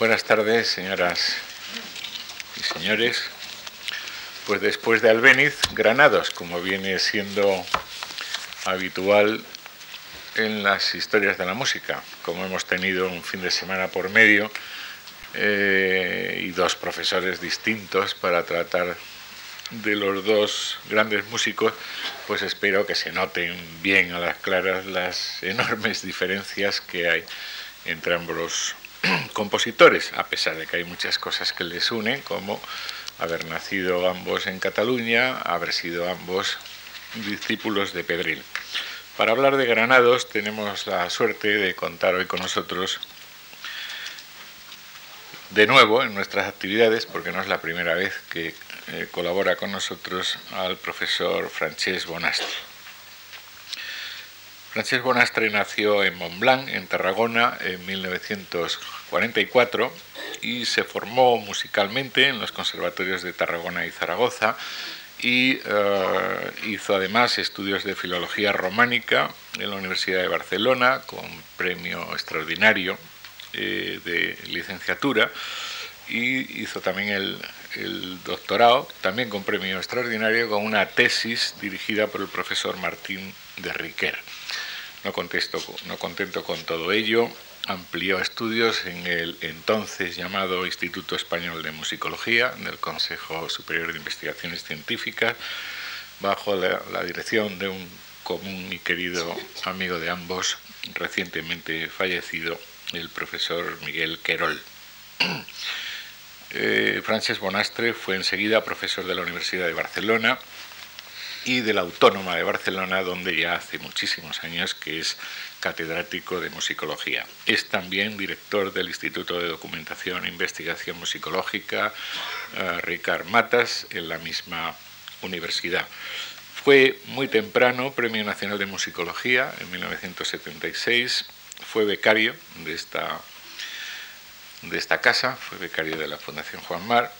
Buenas tardes, señoras y señores. Pues después de Albéniz, Granados, como viene siendo habitual en las historias de la música, como hemos tenido un fin de semana por medio eh, y dos profesores distintos para tratar de los dos grandes músicos, pues espero que se noten bien a las claras las enormes diferencias que hay entre ambos compositores, a pesar de que hay muchas cosas que les unen, como haber nacido ambos en Cataluña, haber sido ambos discípulos de Pedril. Para hablar de Granados tenemos la suerte de contar hoy con nosotros de nuevo en nuestras actividades, porque no es la primera vez que eh, colabora con nosotros al profesor Francesc Bonastre. Francesc Bonastre nació en Montblanc, en Tarragona, en 1944 y se formó musicalmente en los conservatorios de Tarragona y Zaragoza y eh, hizo además estudios de filología románica en la Universidad de Barcelona con premio extraordinario eh, de licenciatura y hizo también el, el, doctorado, también con premio extraordinario, con una tesis dirigida por el profesor Martín de Riquer. No, contesto, no contento con todo ello, amplió estudios en el entonces llamado Instituto Español de Musicología, del Consejo Superior de Investigaciones Científicas, bajo la, dirección de un común y querido amigo de ambos, recientemente fallecido, el profesor Miguel Querol. Eh, Francesc Bonastre fue enseguida profesor de la Universidad de Barcelona y de la Autónoma de Barcelona, donde ya hace muchísimos años que es catedrático de musicología. Es también director del Instituto de Documentación e Investigación Musicológica eh, Ricard Matas en la misma universidad. Fue muy temprano Premio Nacional de Musicología en 1976, fue becario de esta de esta casa, fue becario de la Fundación Juan Mar,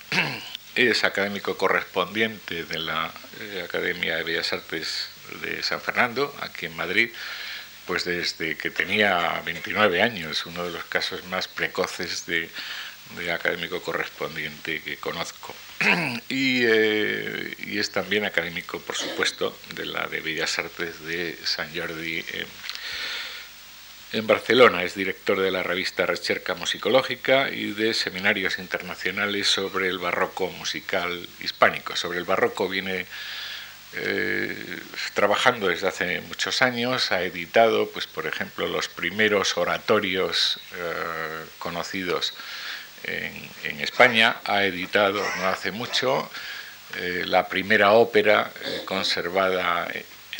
es académico correspondiente de la eh, Academia de Bellas Artes de San Fernando, aquí en Madrid, pues desde que tenía 29 años, uno de los casos más precoces de, académico correspondiente que conozco. Y, eh, y, es también académico, por supuesto, de la de Bellas Artes de San Jordi en en Barcelona. Es director de la revista Recerca Musicológica y de seminarios internacionales sobre el barroco musical hispánico. Sobre el barroco viene eh, trabajando desde hace muchos años, ha editado, pues, por ejemplo, los primeros oratorios eh, conocidos en, España, ha editado no hace mucho eh, la primera ópera conservada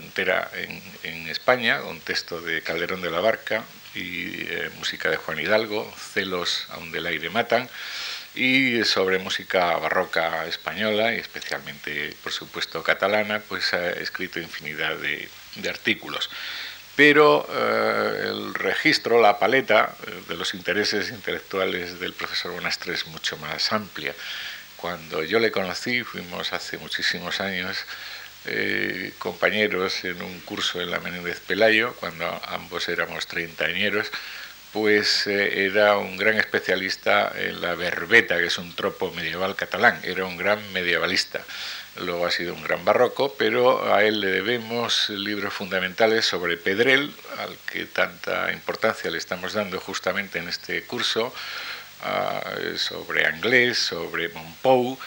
entera en, España, un texto de Calderón de la Barca y eh, música de Juan Hidalgo, Celos aún del aire matan, y sobre música barroca española y especialmente, por supuesto, catalana, pues ha escrito infinidad de, artículos. Pero eh, el registro, la paleta eh, de los intereses intelectuales del profesor Bonastre es mucho más amplia. Cuando yo le conocí, fuimos hace muchísimos años, eh, compañeros en un curso en la Menéndez Pelayo, cuando ambos éramos treintañeros, pues eh, era un gran especialista en la verbeta, que es un tropo medieval catalán, era un gran medievalista. Luego ha sido un gran barroco, pero a él le debemos libros fundamentales sobre Pedrel, al que tanta importancia le estamos dando justamente en este curso, ah, sobre Anglés, sobre Montpou,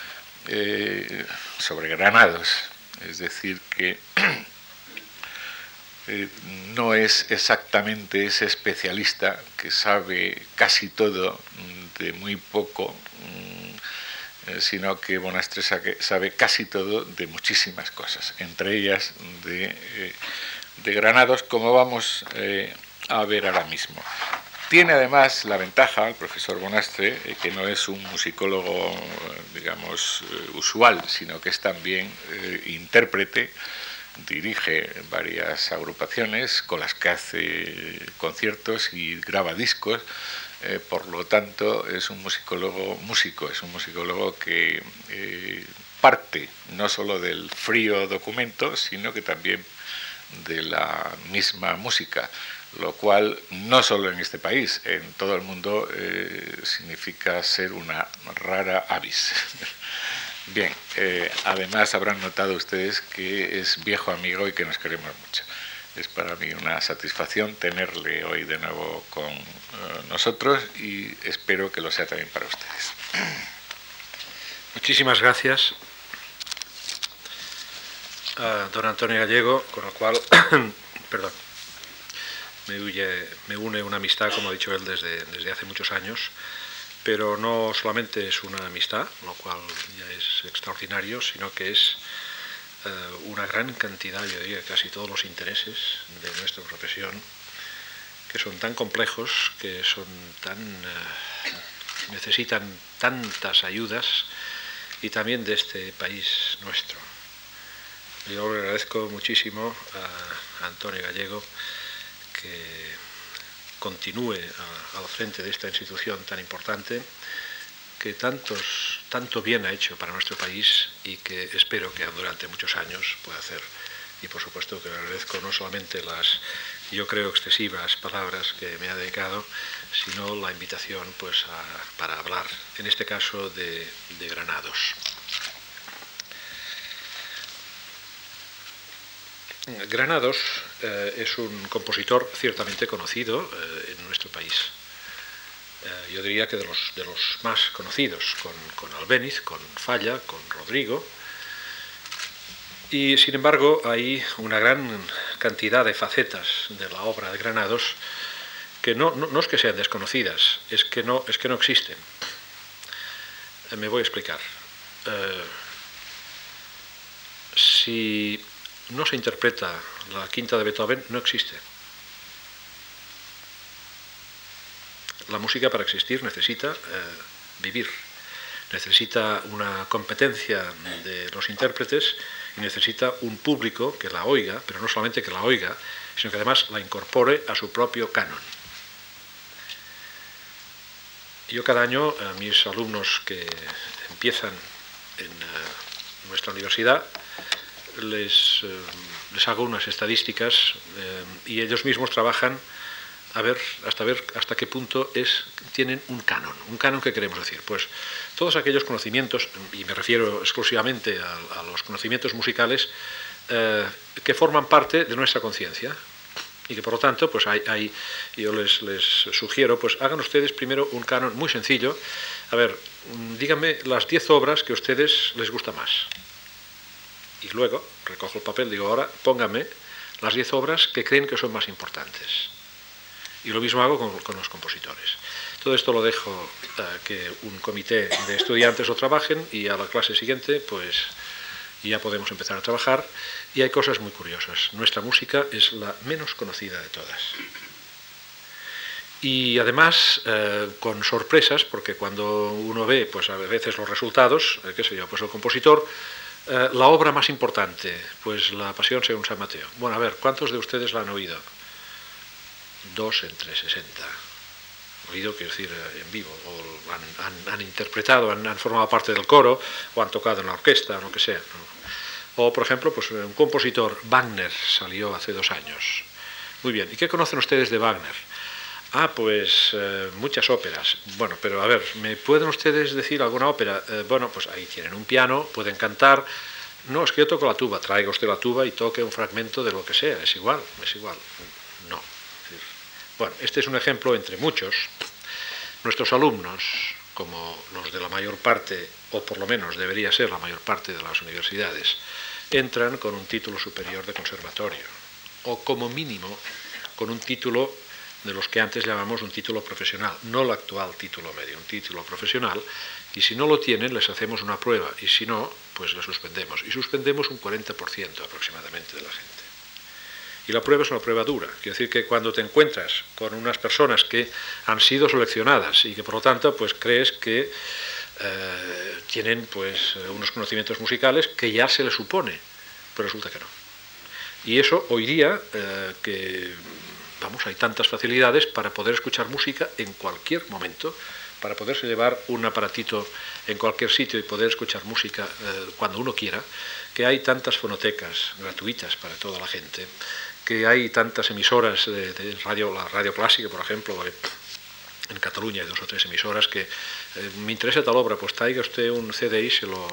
eh, sobre Granados. Es decir, que eh, no es exactamente ese especialista que sabe casi todo de muy poco, mm, eh, sino que Bonastre sabe casi todo de muchísimas cosas, entre ellas de, eh, Granados, como vamos a ver ahora mismo. Tiene además la ventaja, el profesor Bonastre, eh, que no es un musicólogo, digamos, eh, usual, sino que es también eh, intérprete, dirige varias agrupaciones con las que hace conciertos y graba discos. por lo tanto, es un musicólogo músico, es un musicólogo que parte no solo del frío documento, sino que también de la misma música lo cual no solo en este país, en todo el mundo eh, significa ser una rara avis. Bien, eh, además habrán notado ustedes que es viejo amigo y que nos queremos mucho. Es para mí una satisfacción tenerle hoy de nuevo con eh, nosotros y espero que lo sea también para ustedes. Muchísimas gracias don Antonio Gallego, con lo cual, perdón, me, me, une una amistad, como ha dicho él, desde, desde hace muchos años, pero no solamente es una amistad, lo cual ya es extraordinario, sino que es eh, una gran cantidad, yo diría casi todos los intereses de nuestra profesión, que son tan complejos, que son tan eh, necesitan tantas ayudas y también de este país nuestro. Yo le agradezco muchísimo a Antonio Gallego que continúe al frente de esta institución tan importante que tantos, tanto bien ha hecho para nuestro país y que espero que durante muchos años pueda hacer. Y por supuesto que le agradezco no solamente las, yo creo, excesivas palabras que me ha dedicado, sino la invitación pues, para hablar, en este caso, de Granados. Granados eh, es un compositor ciertamente conocido eh, en nuestro país. Eh, yo diría que de los, de los más conocidos, con, con, Albéniz, con Falla, con Rodrigo. Y sin embargo hay una gran cantidad de facetas de la obra de Granados que no, no, no es que sean desconocidas, es que no, es que no existen. me voy a explicar. si no se interpreta la quinta de Beethoven, no existe. La música para existir necesita eh, vivir, necesita una competencia de los intérpretes y necesita un público que la oiga, pero no solamente que la oiga, sino que además la incorpore a su propio canon. Yo cada año a mis alumnos que empiezan en eh, nuestra universidad les, eh, les hago unas estadísticas eh, y ellos mismos trabajan a ver hasta ver hasta qué punto es tienen un canon. Un canon que queremos decir, pues todos aquellos conocimientos y me refiero exclusivamente a, los conocimientos musicales eh, que forman parte de nuestra conciencia y que por lo tanto pues hay, hay yo les, les, sugiero pues hagan ustedes primero un canon muy sencillo. A ver, díganme las 10 obras que a ustedes les gusta más y luego recojo el papel, digo, ahora póngame las 10 obras que creen que son más importantes. Y lo mismo hago con, los compositores. Todo esto lo dejo que un comité de estudiantes lo trabajen y a la clase siguiente pues ya podemos empezar a trabajar. Y hay cosas muy curiosas. Nuestra música es la menos conocida de todas. Y además eh, con sorpresas, porque cuando uno ve pues a veces los resultados, eh, qué sé yo, pues el compositor eh, la obra más importante, pues La Pasión según San Mateo. Bueno, a ver, ¿cuántos de ustedes la han oído? Dos entre sesenta. Oído, quiero decir, eh, en vivo, o han, interpretado, han, formado parte del coro, o han tocado en la orquesta, o lo que sea. O, por ejemplo, pues un compositor, Wagner, salió hace dos años. Muy bien, ¿y qué conocen ustedes de Wagner? Ah, pues eh, muchas óperas. Bueno, pero a ver, ¿me pueden ustedes decir alguna ópera? Eh, bueno, pues ahí tienen un piano, pueden cantar. No, es que yo toco la tuba. Traiga usted la tuba y toque un fragmento de lo que sea. Es igual, es igual. No. Bueno, este es un ejemplo entre muchos. Nuestros alumnos, como los de la mayor parte, o por lo menos debería ser la mayor parte de las universidades, entran con un título superior de conservatorio, o como mínimo con un título de los que antes llamamos un título profesional, no el actual título medio, un título profesional, y si no lo tienen les hacemos una prueba, y si no, pues le suspendemos, y suspendemos un 40% aproximadamente de la gente. Y la prueba es una prueba dura, quiere decir que cuando te encuentras con unas personas que han sido seleccionadas y que por lo tanto pues crees que eh, tienen pues unos conocimientos musicales que ya se les supone, pero resulta que no. Y eso hoy día, eh, que Vamos, hay tantas facilidades para poder escuchar música en cualquier momento, para poderse llevar un aparatito en cualquier sitio y poder escuchar música eh, cuando uno quiera, que hay tantas fonotecas gratuitas para toda la gente, que hay tantas emisoras de, radio, la radio clásica, por ejemplo, en Cataluña hay dos o tres emisoras que eh, me interesa tal obra, pues traiga usted un CDI, se lo,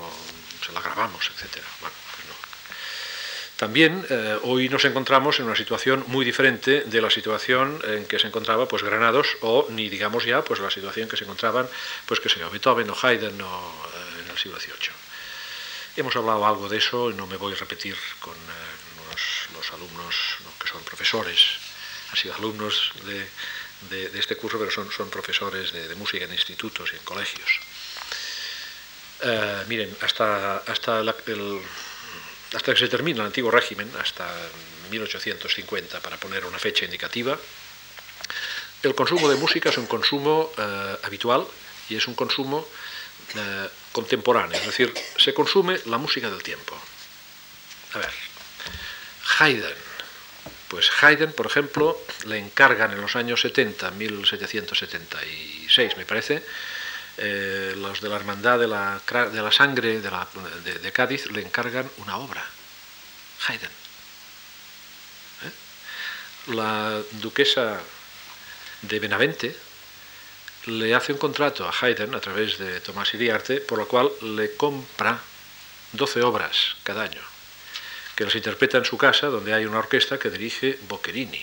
se la grabamos, etcétera. También eh, hoy nos encontramos en una situación muy diferente de la situación en que se encontraba pues Granados o ni digamos ya pues la situación que se encontraban pues que se Beethoven o Haydn o, eh, en el siglo XVIII. Hemos hablado algo de eso y no me voy a repetir con los, alumnos que son profesores, han sido alumnos de, este curso, pero son, profesores de, música en institutos y en colegios. Eh, miren, hasta, hasta, el, hasta que se termina el antiguo régimen, hasta 1850, para poner una fecha indicativa, el consumo de música es un consumo eh, habitual y es un consumo eh, contemporáneo, es decir, se consume la música del tiempo. A ver, Haydn, pues Haydn, por ejemplo, le encargan en los años 70, 1776 me parece, eh, los de la Hermandad de la, de la Sangre de, Cádiz le encargan una obra, Haydn. ¿Eh? La duquesa de Benavente le hace un contrato a Haydn a través de Tomás Iriarte, por lo cual le compra 12 obras cada año que las interpreta en su casa, donde hay una orquesta que dirige Boccherini.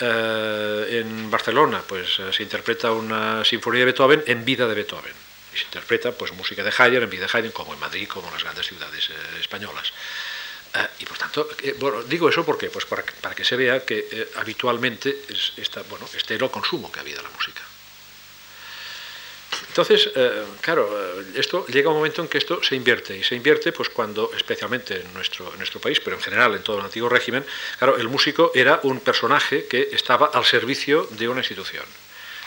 Eh, en Barcelona, pues eh, se interpreta una sinfonía de Beethoven en vida de Beethoven. Y se interpreta pues música de Haydn en vida de Haydn, como en Madrid, como en las grandes ciudades eh, españolas. y por tanto, digo eso porque, pues para, que se vea que habitualmente es esta, bueno, este era el consumo que había de la música. Entonces, eh, claro, eh, esto llega un momento en que esto se invierte, y se invierte pues cuando, especialmente en nuestro, en nuestro país, pero en general en todo el antiguo régimen, claro, el músico era un personaje que estaba al servicio de una institución.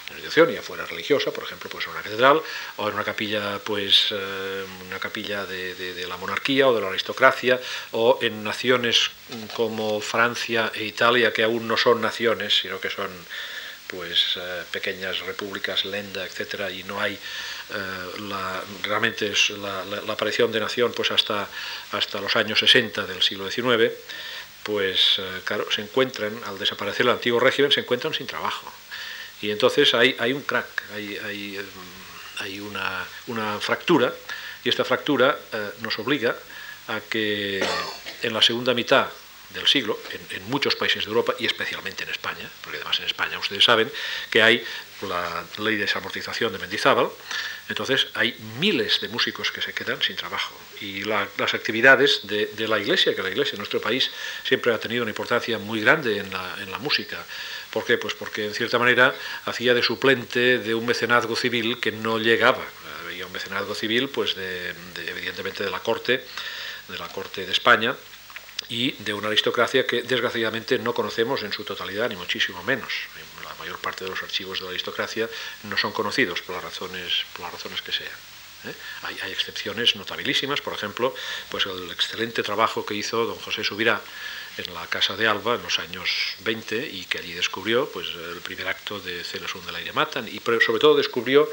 Una institución, ya fuera religiosa, por ejemplo, pues en una catedral, o en una capilla, pues eh, una capilla de, de la monarquía o de la aristocracia, o en naciones como Francia e Italia, que aún no son naciones, sino que son pues eh, pequeñas repúblicas, lenda, etcétera, y no hay eh, la, realmente es la, aparición de nación pues hasta, hasta los años 60 del siglo XIX, pues eh, claro, se encuentran, al desaparecer el antiguo régimen, se encuentran sin trabajo. Y entonces hay, hay un crack, hay, hay, hay una, una, fractura, y esta fractura nos obliga a que en la segunda mitad del siglo en, muchos países de Europa y especialmente en España, porque además en España ustedes saben que hay la ley de desamortización de Mendizábal, entonces hay miles de músicos que se quedan sin trabajo y las actividades de, la Iglesia, que la Iglesia en nuestro país siempre ha tenido una importancia muy grande en la, música. ¿Por qué? Pues porque en cierta manera hacía de suplente de un mecenazgo civil que no llegaba. Había un mecenazgo civil, pues de, evidentemente de la corte, de la corte de España, y de una aristocracia que desgraciadamente no conocemos en su totalidad, ni muchísimo menos. La mayor parte de los archivos de la aristocracia no son conocidos por las razones, por las razones que sean. ¿eh? Hay, hay, excepciones notabilísimas, por ejemplo, pues el excelente trabajo que hizo don José Subirá en la Casa de Alba en los años 20 y que allí descubrió pues, el primer acto de Celos de la Matan y sobre todo descubrió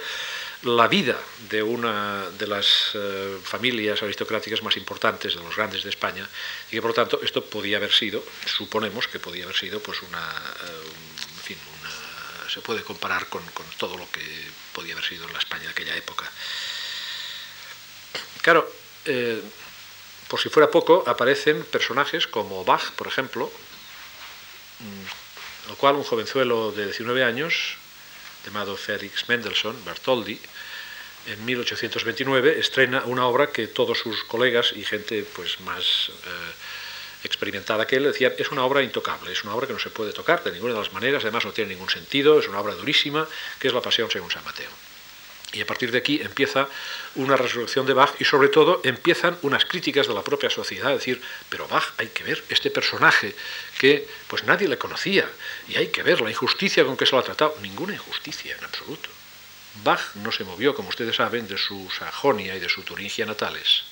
la vida de una de las eh, familias aristocráticas más importantes de los grandes de España y que por lo tanto esto podía haber sido, suponemos que podía haber sido pues una, eh, se puede comparar con, todo lo que podía haber sido en la España de aquella época. Claro, eh, por si fuera poco, aparecen personajes como Bach, por ejemplo, mm, lo cual un jovenzuelo de 19 años llamado Felix Mendelssohn, Bertoldi, en 1829 estrena una obra que todos sus colegas y gente pues más eh, experimentada que él decían es una obra intocable, es una obra que no se puede tocar de ninguna de las maneras, además no tiene ningún sentido, es una obra durísima, que es la Pasión según San Mateo. Y a partir de aquí empieza una resurrección de Bach y sobre todo empiezan unas críticas de la propia sociedad, decir, pero Bach hay que ver este personaje que pues nadie le conocía y hay que ver la injusticia con que se lo ha tratado, ninguna injusticia en absoluto. Bach no se movió, como ustedes saben, de su Sajonia y de su Turingia natales.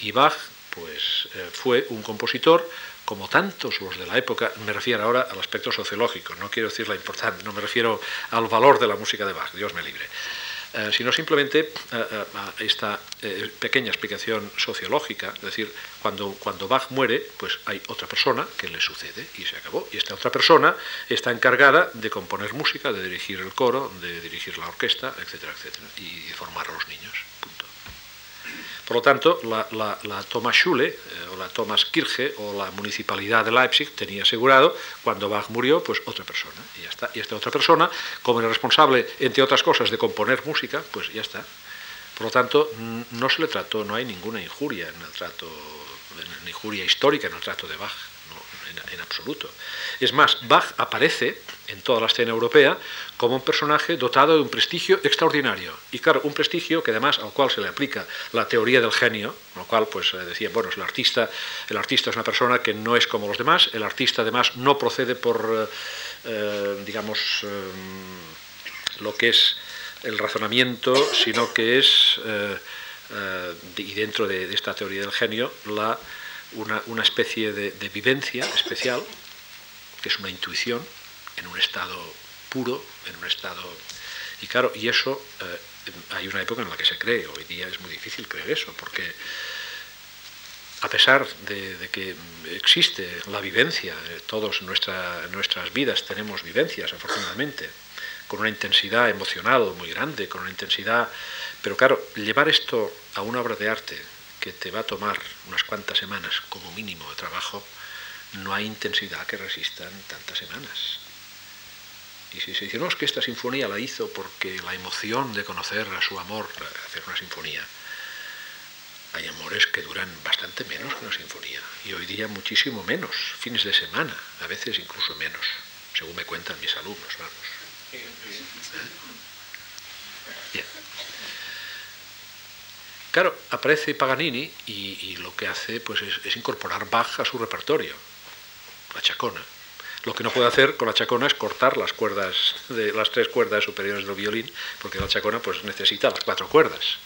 Y Bach, pues, eh, fue un compositor, como tantos los de la época, me refiero ahora al aspecto sociológico, no quiero decir la importancia, no me refiero al valor de la música de Bach, Dios me libre. Eh, sino simplemente esta pequeña explicación sociológica, es decir, cuando, cuando Bach muere, pues hay otra persona que le sucede y se acabó. Y esta otra persona está encargada de componer música, de dirigir el coro, de dirigir la orquesta, etcétera, etcétera, y de formar a los niños. Por lo tanto, la, Thomas Schule, eh, o la Thomas Kirche, o la municipalidad de Leipzig tenía asegurado, cuando Bach murió, pues otra persona. Y ya está. Y esta otra persona, como era responsable, entre otras cosas, de componer música, pues ya está. Por lo tanto, no se le trató, no hay ninguna injuria en el trato, injuria histórica en el trato de Bach en, absoluto. Es más, Bach aparece en toda la escena europea como un personaje dotado de un prestigio extraordinario. Y claro, un prestigio que además al cual se le aplica la teoría del genio, lo cual pues eh, decía, bueno, el artista, el artista es una persona que no es como los demás, el artista además no procede por, eh, eh, digamos, lo que es el razonamiento, sino que es, y dentro de, de esta teoría del genio, la una, especie de, vivencia especial, que es una intuición, en un estado puro, en un estado... Y claro, y eso, eh, hay una época en la que se cree, hoy día es muy difícil creer eso, porque a pesar de, que existe la vivencia, eh, todos nuestra, nuestras vidas tenemos vivencias, afortunadamente, con una intensidad emocional muy grande, con una intensidad... Pero claro, llevar esto a una obra de arte, que te va a tomar unas cuantas semanas como mínimo de trabajo, no hay intensidad que resistan tantas semanas. Y si se es que esta sinfonía la hizo porque la emoción de conocer a su amor, hacer una sinfonía, hay amores que duran bastante menos que una sinfonía, y hoy día muchísimo menos, fines de semana, a veces incluso menos, según me cuentan mis alumnos, vamos. Claro, aparece Paganini y, lo que hace pues, es, incorporar Bach a su repertorio, la chacona. Lo que no puede hacer con la chacona es cortar las cuerdas las tres cuerdas superiores del violín, porque la chacona pues, necesita las cuatro cuerdas.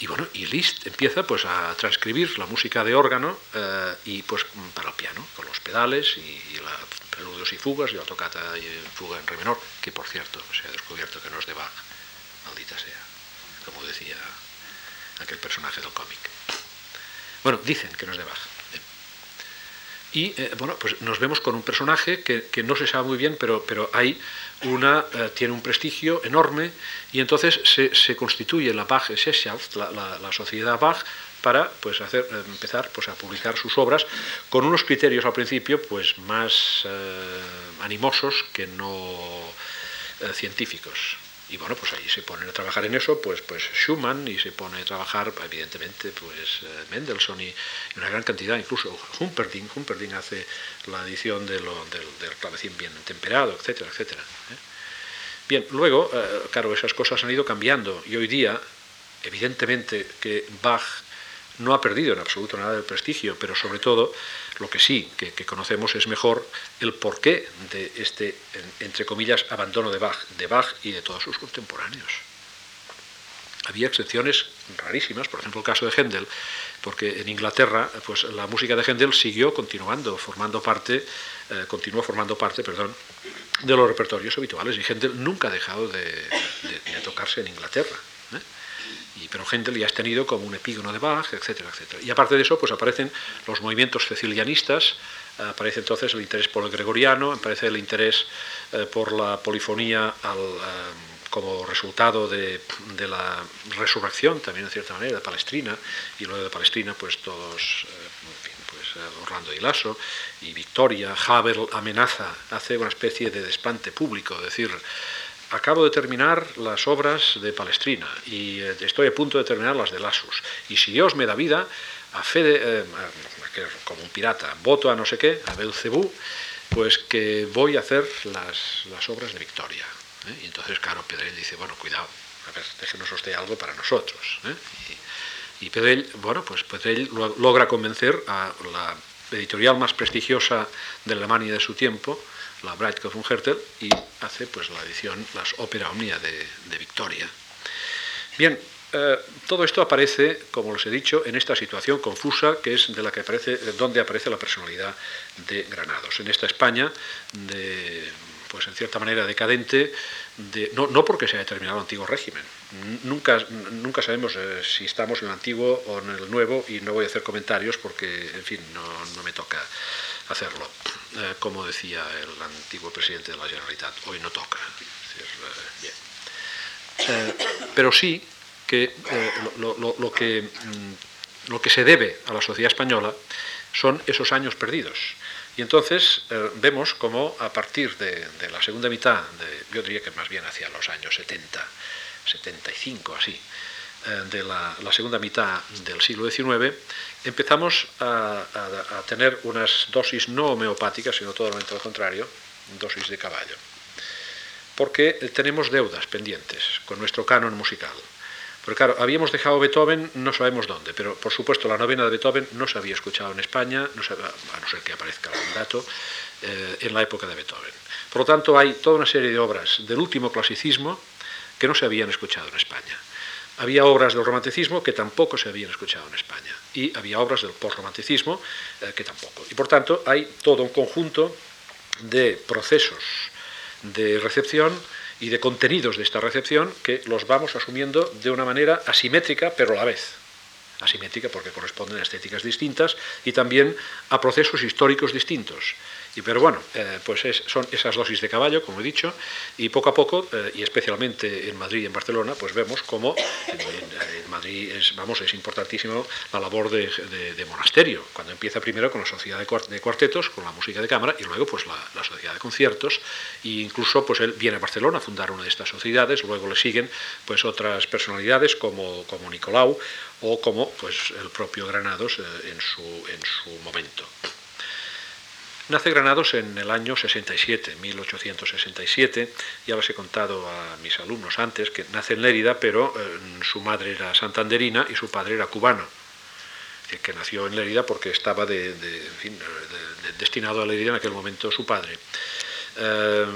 Y bueno, y Liszt empieza pues, a transcribir la música de órgano eh, y pues para el piano, con los pedales y, la preludios y fugas y la tocata y fuga en re menor, que por cierto se ha descubierto que no es de Bach, maldita sea como decía aquel personaje del cómic. Bueno, dicen que no es de Bach. Y eh, bueno, pues nos vemos con un personaje que, no se sabe muy bien, pero, pero hay una, eh, tiene un prestigio enorme y entonces se, constituye la Bach Gesellschaft, la, la, sociedad Bach, para pues, hacer, eh, empezar pues, a publicar sus obras con unos criterios al principio pues, más animosos que no científicos y bueno, pues ahí se ponen a trabajar en eso, pues, pues Schumann y se pone a trabajar, evidentemente, pues eh, Mendelssohn y, una gran cantidad, incluso Humperdinck, Humperdinck hace la edición de lo, del, del, clavecín bien temperado, etcétera, etcétera. ¿eh? Bien, luego, eh, claro, esas cosas han ido cambiando y hoy día, evidentemente que Bach no ha perdido en absoluto nada del prestigio, pero sobre todo lo que sí que, conocemos es mejor el porqué de este, entre comillas, abandono de Bach, de Bach y de todos sus contemporáneos. Había excepciones rarísimas, por ejemplo el caso de Händel, porque en Inglaterra pues, la música de Händel siguió continuando, formando parte, eh, continuó formando parte, perdón, de los repertorios habituales y Händel nunca ha dejado de tocarse en Inglaterra pero Händel ya has tenido como un epígono de Bach, etcétera, etcétera. Y aparte de eso, pues aparecen los movimientos cecilianistas, aparece entonces el interés por el gregoriano, aparece el interés eh, por la polifonía eh, como resultado de, la resurrección, también en cierta manera, de Palestrina, y luego de Palestrina, pues todos, eh, pues Orlando y Lasso, y Victoria, Haber amenaza, hace una especie de despante público, es decir, acabo de terminar las obras de Palestrina y eh, estoy a punto de terminar las de Lasus. Y si Dios me da vida, a fe eh, como un pirata, voto a no sé qué, a Belcebú, pues que voy a hacer las, las obras de Victoria. ¿eh? Y entonces, claro, Pedrell dice, bueno, cuidado, a ver, déjenos usted algo para nosotros. Y, y bueno, pues Pedrell logra convencer a la editorial más prestigiosa de Alemania de su tiempo, la Breitkopf von Hertel, y hace pues la edición, las ópera omnia de, Victoria. Bien, eh, todo esto aparece, como les he dicho, en esta situación confusa que es de la que aparece, donde aparece la personalidad de Granados, en esta España de pues en cierta manera decadente, de, no, no, porque se haya terminado el antiguo régimen. Nunca, nunca sabemos eh, si estamos en el antiguo o en el nuevo y no voy a hacer comentarios porque, en fin, no, no me toca hacerlo. Eh, como decía el antiguo presidente de la Generalitat, hoy no toca. bien. pero sí que, mm, lo que se debe a la sociedad española son esos años perdidos y entonces eh, vemos como a partir de, la segunda mitad, de, yo diría que más bien hacia los años 70, 75 así, eh, de la, segunda mitad del siglo XIX, empezamos a, tener unas dosis no homeopáticas, sino totalmente lo contrario, dosis de caballo. Porque tenemos deudas pendientes con nuestro canon musical. Porque claro, habíamos dejado Beethoven, no sabemos dónde, pero por supuesto la novena de Beethoven no se había escuchado en España, no a no ser que aparezca algún dato, eh, en la época de Beethoven. Por lo tanto, hay toda una serie de obras del último clasicismo que no se habían escuchado en España. Había obras del romanticismo que tampoco se habían escuchado en España. Y había obras del postromanticismo eh, que tampoco. Y por tanto, hay todo un conjunto de procesos de recepción y de contenidos de esta recepción que los vamos asumiendo de una manera asimétrica, pero a la vez. Asimétrica porque corresponden a estéticas distintas y también a procesos históricos distintos. Y, pero bueno, eh, pues son esas dosis de caballo, como he dicho, y poco a poco, eh, y especialmente en Madrid y en Barcelona, pues vemos cómo en, Madrid es, vamos, es importantísimo la labor de, monasterio, cuando empieza primero con la sociedad de, cuartetos, con la música de cámara, y luego pues la, sociedad de conciertos, e incluso pues él viene a Barcelona a fundar una de estas sociedades, luego le siguen pues otras personalidades como, como Nicolau o como pues el propio Granados eh, en, su, en su momento. Nace Granados en el año 67, 1867. Ya os he contado a mis alumnos antes que nace en Lérida, pero eh, su madre era santanderina y su padre era cubano. que nació en Lérida porque estaba destinado a Lérida en aquel momento su padre. Eh,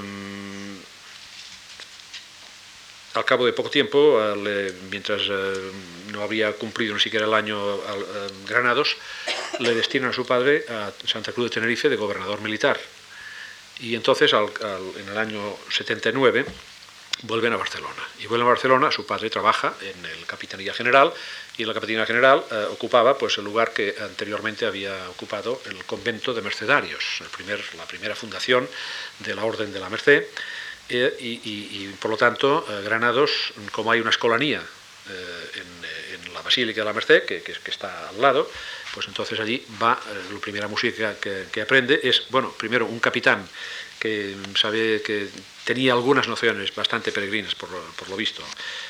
al cabo de poco tiempo, mientras eh, no había cumplido ni siquiera el año Granados, le destinan a su padre a Santa Cruz de Tenerife de gobernador militar. Y entonces, en el año 79, vuelven a Barcelona. Y vuelven a Barcelona, su padre trabaja en el Capitanía General, y en la Capitanía General eh, ocupaba pues, el lugar que anteriormente había ocupado el convento de Mercedarios, el primer, la primera fundación de la Orden de la Merced, eh, y, por lo tanto, eh, Granados, como hay una escolanía en, la Basílica de la Merced, que, está al lado, pues entonces allí va, la primera música que, aprende es, bueno, primero un capitán que sabe que tenía algunas nociones bastante peregrinas, por lo, visto,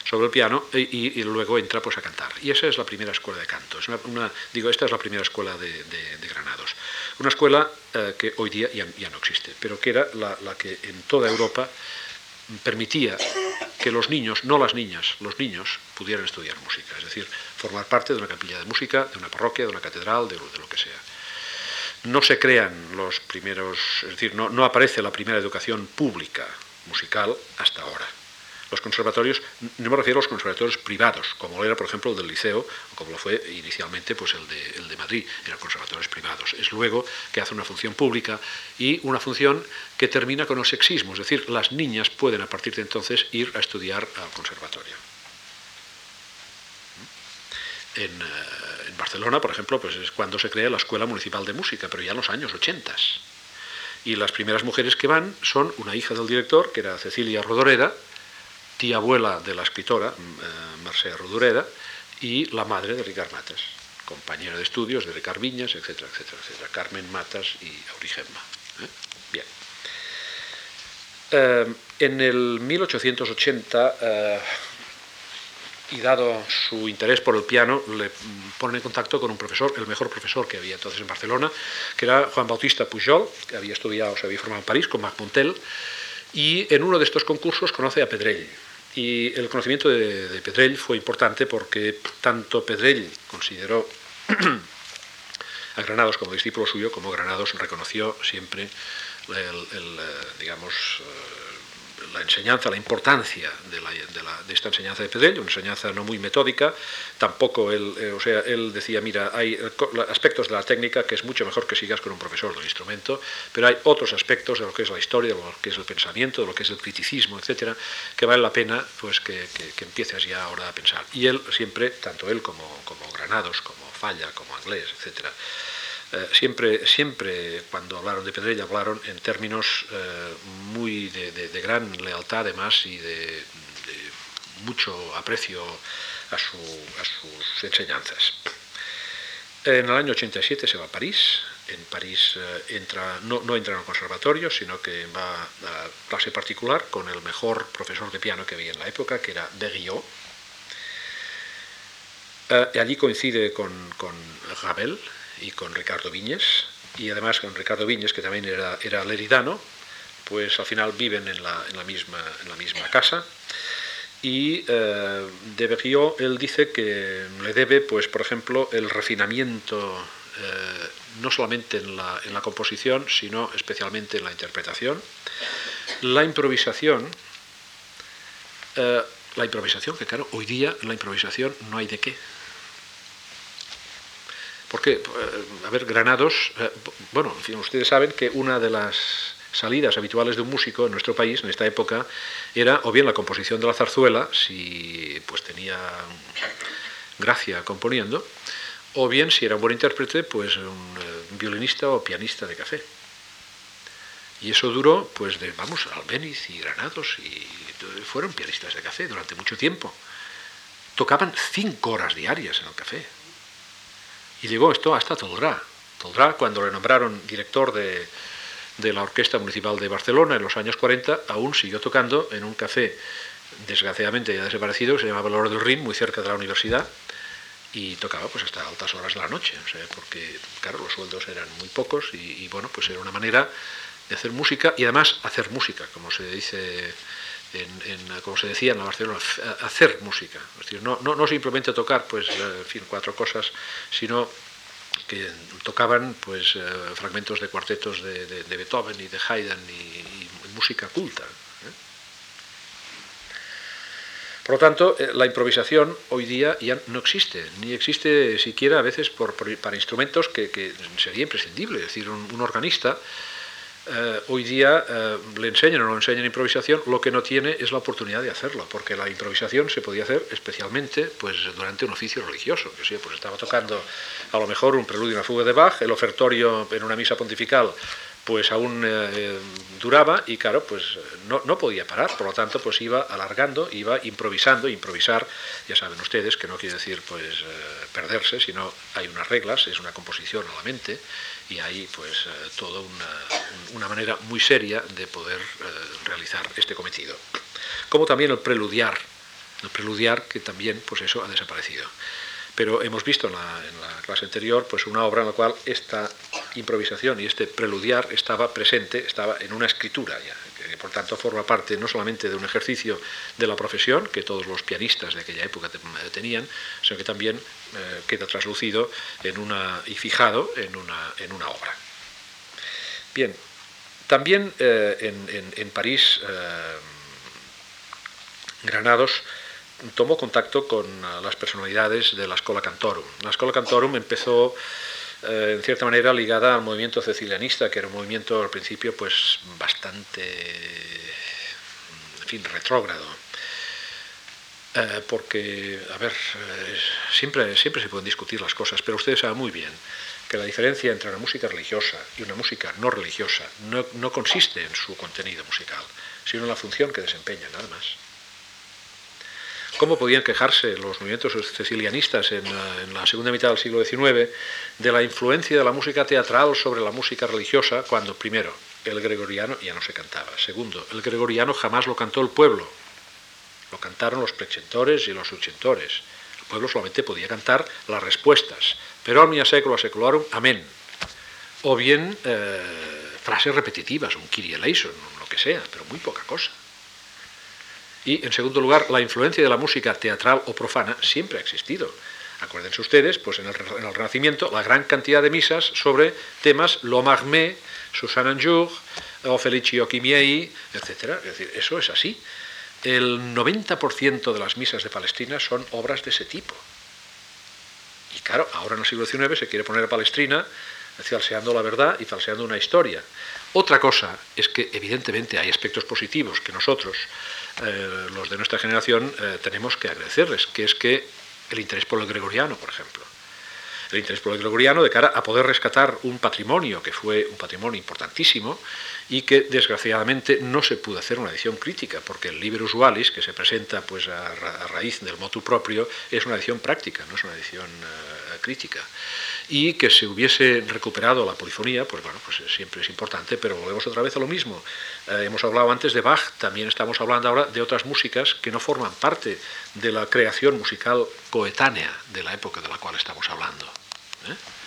sobre el piano, y, luego entra pues a cantar. Y esa es la primera escuela de canto. Es una, digo, esta es la primera escuela de, Granados. Una escuela que hoy día ya, no existe, pero que era la, la que en toda Europa permitía que los niños, no las niñas, los niños pudieran estudiar música, es decir, formar parte de una capilla de música, de una parroquia, de una catedral, de, lo que sea. No se crean los primeros, es decir, no, no aparece la primera educación pública musical hasta ahora. Los conservatorios, no me refiero a los conservatorios privados, como era, por ejemplo, el del liceo, o como lo fue inicialmente pues el, de, Madrid, eran conservatorios privados. Es luego que hace una función pública y una función que termina con el sexismo, es decir, las niñas pueden a partir de entonces ir a estudiar al conservatorio. En, eh, en, Barcelona, por ejemplo, pues es cuando se crea la Escuela Municipal de Música, pero ya en los años 80. Y las primeras mujeres que van son una hija del director, que era Cecilia Rodoreda, tía abuela de la escritora eh, Mercè Rodoreda y la madre de Ricard Matas, compañera de estudios de Ricard Viñas, etcétera, etcétera, etcétera, Carmen Matas y Aurigemma. ¿eh? Bien. Eh, en el 1880, y dado su interés por el piano, le pone en contacto con un profesor, el mejor profesor que había entonces en Barcelona, que era Juan Bautista Pujol, que había estudiado, se había formado en París con Mac Montel, y en uno de estos concursos conoce a Pedrell, y el conocimiento de, Pedrell fue importante porque tanto Pedrell consideró a Granados como discípulo suyo, como Granados reconoció siempre el, eh, digamos, eh, la enseñanza, la importancia de, esta enseñanza de Pedrell, una enseñanza no muy metódica, tampoco él, eh, o sea, él decía, mira, hay aspectos de la técnica que es mucho mejor que sigas con un profesor del instrumento, pero hay otros aspectos de lo que es la historia, de lo que es el pensamiento, de lo que es el criticismo, etcétera, que vale la pena pues que, empieces ya ahora a pensar. Y él siempre, tanto él como, como Granados, como Falla, como Anglés, etcétera, eh, siempre, siempre cuando hablaron de Pedrella hablaron en términos eh, muy de, gran lealtad además y de, mucho aprecio a, sus enseñanzas. En el año 87 se va a París, en París eh, entra, no, entra en el conservatorio, sino que va a clase particular con el mejor profesor de piano que había en la época, que era Berriot. allí coincide con Ravel, y con Ricardo Viñes, y además con Ricardo Viñes, que también era, era leridano, pues al final viven en la, en la, misma, en la misma casa. Y eh, de Berriot él dice que le debe, pues, por ejemplo, el refinamiento eh, no solamente en la, en la, composición, sino especialmente en la interpretación, la improvisación, eh, la improvisación, que claro, hoy día la improvisación no hay de qué. Porque, eh, a ver, Granados, eh, bueno, en fin, ustedes saben que una de las salidas habituales de un músico en nuestro país en esta época era o bien la composición de la zarzuela, si pues tenía gracia componiendo, o bien si era un buen intérprete, pues un, eh, violinista o pianista de café. Y eso duró, pues, de, vamos, Albéniz y Granados, y fueron pianistas de café durante mucho tiempo. Tocaban cinco horas diarias en el café. Y llegó esto hasta Toldrá. Toldrá, cuando le nombraron director de, la Orquesta Municipal de Barcelona en los años 40, aún siguió tocando en un café, desgraciadamente ya desaparecido, que se llamaba Valor del Rin, muy cerca de la universidad, y tocaba pues hasta altas horas de la noche, porque claro, los sueldos eran muy pocos y, bueno, pues era una manera de hacer música y además hacer música, como se dice en, como se decía en la Barcelona, hacer música. Es decir, no, no, no simplemente tocar, pues, eh, cuatro cosas, sino que tocaban pues eh, fragmentos de cuartetos de, de, Beethoven y de Haydn y, música culta. ¿eh? Por lo tanto, la improvisación hoy día ya no existe, ni existe siquiera a veces por, para instrumentos que, sería imprescindible. Es decir, un organista eh, hoy día eh, le enseñan o no enseñan improvisación, lo que no tiene es la oportunidad de hacerlo, porque la improvisación se podía hacer especialmente pues, durante un oficio religioso, que sí, pues estaba tocando a lo mejor un preludio una fuga de Bach, el ofertorio en una misa pontifical pues aún eh, duraba y claro, pues no, no, podía parar, por lo tanto pues iba alargando, iba improvisando, improvisar, ya saben ustedes que no quiere decir pues perderse, sino hay unas reglas, es una composición a la mente, y hay pues eh, toda una, manera muy seria de poder eh, realizar este cometido. Como también el preludiar, el preludiar que también pues eso ha desaparecido. Pero hemos visto en la, clase anterior pues una obra en la cual esta improvisación y este preludiar estaba presente, estaba en una escritura ya, que por tanto forma parte no solamente de un ejercicio de la profesión que todos los pianistas de aquella época tenían, sino que también eh, queda traslucido en una, y fijado en una, en una obra. Bien, también eh, en, en, París, eh, Granados tomó contacto con las personalidades de la Escola Cantorum. La Escola Cantorum empezó eh, en cierta manera ligada al movimiento cecilianista, que era un movimiento al principio pues bastante, en fin, retrógrado. Eh, porque, a ver, eh, siempre, siempre se pueden discutir las cosas, pero ustedes saben muy bien que la diferencia entre una música religiosa y una música no religiosa no, no consiste en su contenido musical, sino en la función que desempeña, nada más. ¿Cómo podían quejarse los movimientos cecilianistas en, la segunda mitad del siglo XIX de la influencia de la música teatral sobre la música religiosa cuando, primero, el gregoriano ya no se cantaba, segundo, el gregoriano jamás lo cantó el pueblo, lo cantaron los precentores y los sucentores. El pueblo solamente podía cantar las respuestas, pero omnia secula secularum, amén. O bien eh, frases repetitivas, un Kyrie eleison, lo que sea, pero muy poca cosa. Y, en segundo lugar, la influencia de la música teatral o profana siempre ha existido. Acuérdense ustedes, pues en el, Renacimiento, la gran cantidad de misas sobre temas Lomarmé, Susanne Anjour, o Felicio etc. Es decir, eso es así. El 90% de las misas de Palestina son obras de ese tipo. Y claro, ahora en el siglo XIX se quiere poner a Palestrina falseando la verdad y falseando una historia. Otra cosa es que evidentemente hay aspectos positivos que nosotros, eh, los de nuestra generación, eh, tenemos que agradecerles, que es que el interés por el gregoriano, por ejemplo. El interés por el gregoriano de cara a poder rescatar un patrimonio que fue un patrimonio importantísimo y que desgraciadamente no se pudo hacer una edición crítica, porque el Liber Usualis, que se presenta pues, a, raíz del motu propio, es una edición práctica, no es una edición eh, crítica y que se hubiese recuperado la polifonía, pues bueno, pues siempre es importante, pero volvemos otra vez a lo mismo. Eh, hemos hablado antes de Bach, también estamos hablando ahora de otras músicas que no forman parte de la creación musical coetánea de la época de la cual estamos hablando. ¿eh?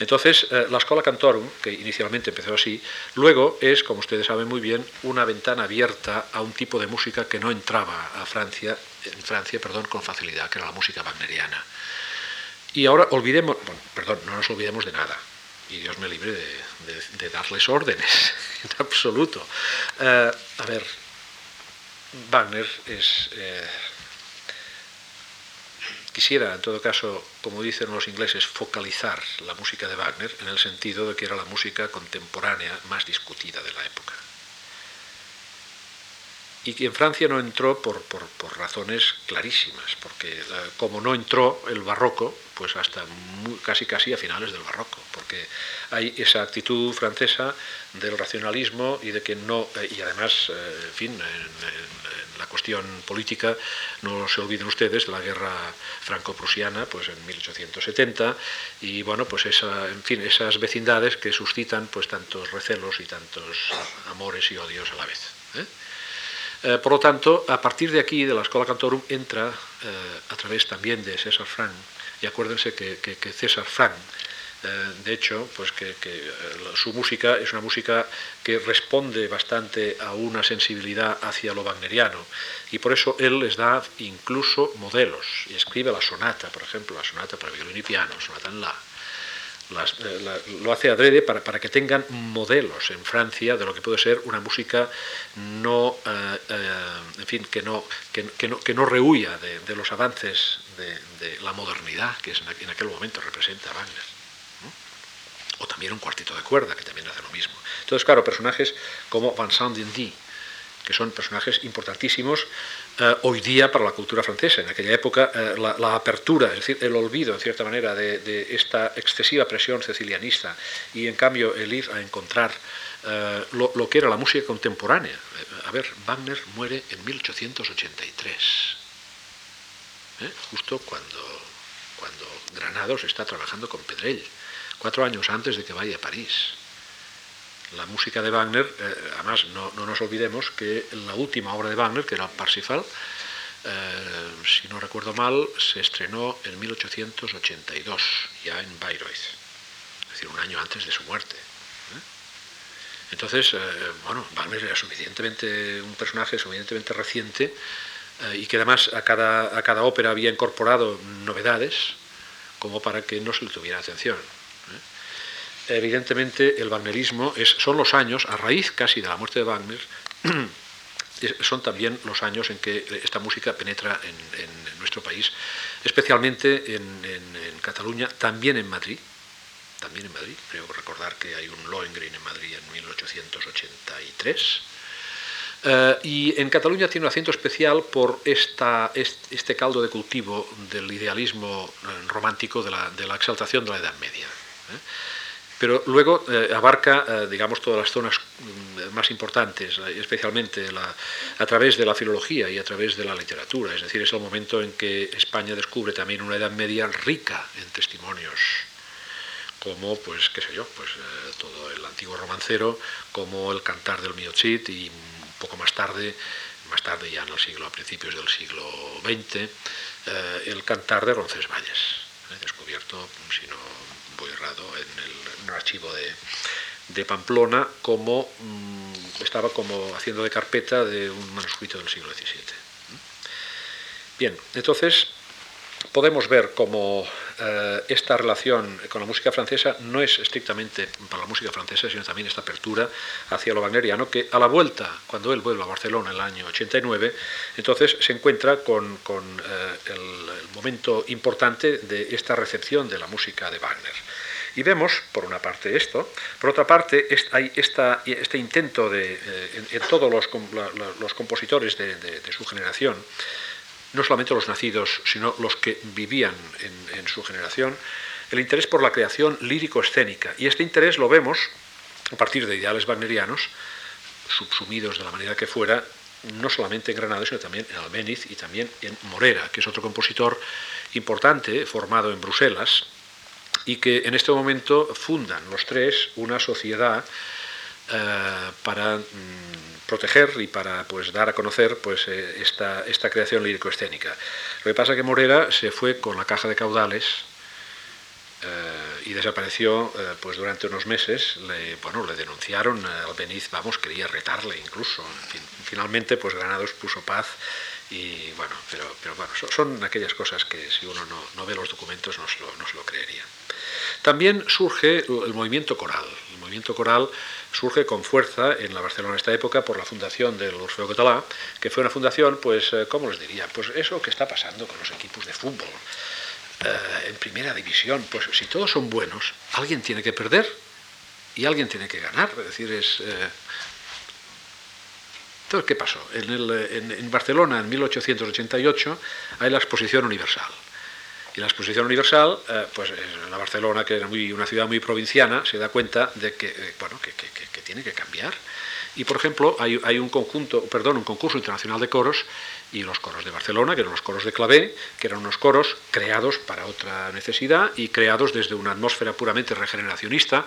Entonces, eh, la Escola Cantorum, que inicialmente empezó así, luego es, como ustedes saben muy bien, una ventana abierta a un tipo de música que no entraba a Francia, en Francia perdón, con facilidad, que era la música wagneriana. Y ahora olvidemos, perdón, no nos olvidemos de nada. Y Dios me libre de, darles órdenes, en absoluto. Eh, a ver, Wagner es... Eh, quisiera, en todo caso, como dicen los ingleses, focalizar la música de Wagner en el sentido de que era la música contemporánea más discutida de la época. Y que en Francia no entró por, razones clarísimas, porque eh, como no entró el barroco, pues hasta casi casi a finales del barroco, porque hay esa actitud francesa del racionalismo y de que no, eh, y además, eh, en fin, en, la cuestión política, no se olviden ustedes, de la guerra franco-prusiana, pues en 1870, y bueno, pues en fin, esas vecindades que suscitan pues tantos recelos y tantos amores y odios a la vez. Eh, por lo tanto, a partir de aquí, de la Escuela Cantorum, entra eh, a través también de César Frank, y acuérdense que, César Frank, eh, de hecho, pues que, su música es una música que responde bastante a una sensibilidad hacia lo wagneriano, y por eso él les da incluso modelos, y escribe la sonata, por ejemplo, la sonata para violín y piano, sonata en la, eh, lo hace adrede para, para, que tengan modelos en Francia de lo que puede ser una música no, eh, eh, en fin, que no, que, no, que no rehuya de, los avances de, la modernidad que es en, aquel momento representa Wagner. O también un cuartito de cuerda, que también hace lo mismo. Entonces, claro, personajes como Vincent Dindy, que son personajes importantísimos eh, hoy día para la cultura francesa. En aquella época eh, la, apertura, es decir, el olvido, en cierta manera, de, esta excesiva presión cecilianista y en cambio el ir a encontrar eh, lo, que era la música contemporánea. A ver, Wagner muere en 1883, justo cuando, cuando Granados está trabajando con Pedrell, cuatro años antes de que vaya a París la música de Wagner, eh, además no, nos olvidemos que la última obra de Wagner, que era Parsifal, eh, si no recuerdo mal, se estrenó en 1882, ya en Bayreuth, es decir, un año antes de su muerte. ¿eh? Entonces, bueno, Wagner era suficientemente un personaje suficientemente reciente y que además a cada, a cada ópera había incorporado novedades como para que no se le tuviera atención evidentemente el wagnerismo son los años, a raíz casi de la muerte de Wagner, son también los años en que esta música penetra en, nuestro país, especialmente en, Cataluña, también en Madrid. También en Madrid, creo recordar que hay un Lohengrin en Madrid en 1883. Eh, y en Cataluña tiene un acento especial por este, caldo de cultivo del idealismo eh, romántico de la exaltación de la Edad Media. ¿Eh? pero luego eh, abarca, eh, digamos, todas las zonas mm, más importantes, eh, especialmente a través de la filología y a través de la literatura. Es decir, es el momento en que España descubre también una Edad Media rica en testimonios, como, pues, qué sé yo, pues todo el antiguo romancero, como el cantar del Miochit y un poco más tarde, más tarde ya en el siglo, a principios del siglo XX, el cantar de Roncesvalles, descubierto, si no voy errado, en el un archivo de, Pamplona como mm, estaba como haciendo de carpeta de un manuscrito del siglo XVII. Bien, entonces podemos ver cómo eh, esta relación con la música francesa no es estrictamente para la música francesa, sino también esta apertura hacia lo wagneriano, que a la vuelta, cuando él vuelve a Barcelona en el año 89, entonces se encuentra con, eh, el, momento importante de esta recepción de la música de Wagner. Y vemos, por una parte, esto, por otra parte, hay este intento de, eh, en, todos los, compositores de su generación, no solamente los nacidos, sino los que vivían en, su generación, el interés por la creación lírico-escénica. Y este interés lo vemos a partir de ideales wagnerianos, subsumidos de la manera que fuera, no solamente en Granada, sino también en Albéniz y también en Morera, que es otro compositor importante, formado en Bruselas, y que en este momento fundan los tres una sociedad eh, para mm, proteger y para pues, dar a conocer pues, eh, esta, esta creación lírico-escénica. Lo que pasa es que Morera se fue con la caja de caudales eh, y desapareció pues durante unos meses. Le, bueno, le denunciaron, al Beniz, vamos, quería retarle incluso. finalmente, pues Granados puso paz y bueno, pero, pero bueno, son, aquellas cosas que si uno no, no ve los documentos no se, lo, no se lo creería. También surge el movimiento coral. El movimiento coral surge con fuerza en la Barcelona en esta época por la fundación del Orfeo Catalá, que fue una fundación, pues, eh, ¿cómo les diría? Pues eso que está pasando con los equipos de fútbol. Eh, en primera división, pues si todos son buenos, alguien tiene que perder y alguien tiene que ganar. Es decir, es... Eh, entonces, ¿qué pasó? En, en Barcelona, en 1888, hay la Exposición Universal. Y la exposición universal, eh, pues en la Barcelona, que es muy, una ciudad muy provinciana, se da cuenta de que, eh, bueno, que, tiene que cambiar. Y por ejemplo, hay, hay, un conjunto, perdón, un concurso internacional de coros y los coros de Barcelona, que eran los coros de Clavé, que eran unos coros creados para otra necesidad y creados desde una atmósfera puramente regeneracionista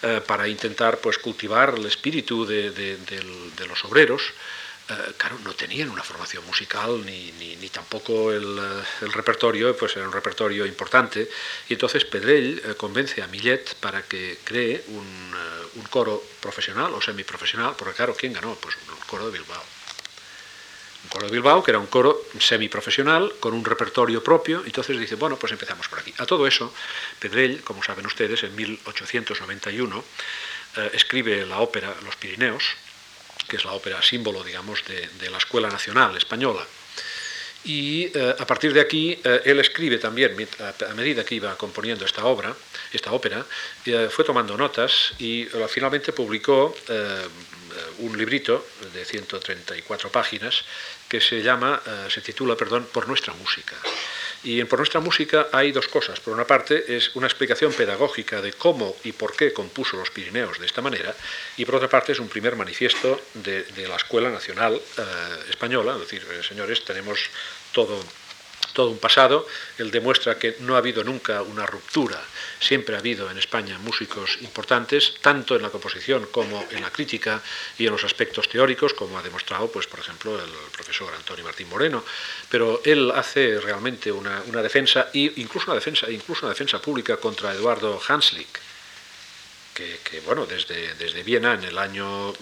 eh, para intentar pues cultivar el espíritu de, de los obreros. Eh, claro, no tenían una formación musical ni, ni, tampoco el, eh, el, repertorio, pues era un repertorio importante. Y entonces Pedrell eh, convence a Millet para que cree un, coro profesional o semiprofesional, porque claro, ¿quién ganó? Pues un coro de Bilbao. Un coro de Bilbao, que era un coro semiprofesional, con un repertorio propio, entonces dice, bueno, pues empezamos por aquí. A todo eso, Pedrell, como saben ustedes, en 1891 escribe la ópera Los Pirineos, que es la ópera símbolo, digamos, de, la Escuela Nacional Española. Y eh, a partir de aquí, eh, él escribe también, a medida que iba componiendo esta obra, esta ópera, eh, fue tomando notas y finalmente publicó un librito de 134 páginas que se llama, se titula, perdón, Por nuestra música. Y Por nuestra música hay dos cosas. Por una parte es una explicación pedagógica de cómo y por qué compuso los Pirineos de esta manera, y por otra parte es un primer manifiesto de, la Escuela Nacional eh, Española, es decir, eh, señores, tenemos todo todo un pasado, él demuestra que no ha habido nunca una ruptura, siempre ha habido en España músicos importantes, tanto en la composición como en la crítica y en los aspectos teóricos, como ha demostrado, pues, por ejemplo, el profesor Antonio Martín Moreno, pero él hace realmente una, defensa, e incluso una defensa, incluso una defensa pública contra Eduardo Hanslick, que, bueno, desde, desde Viena en el año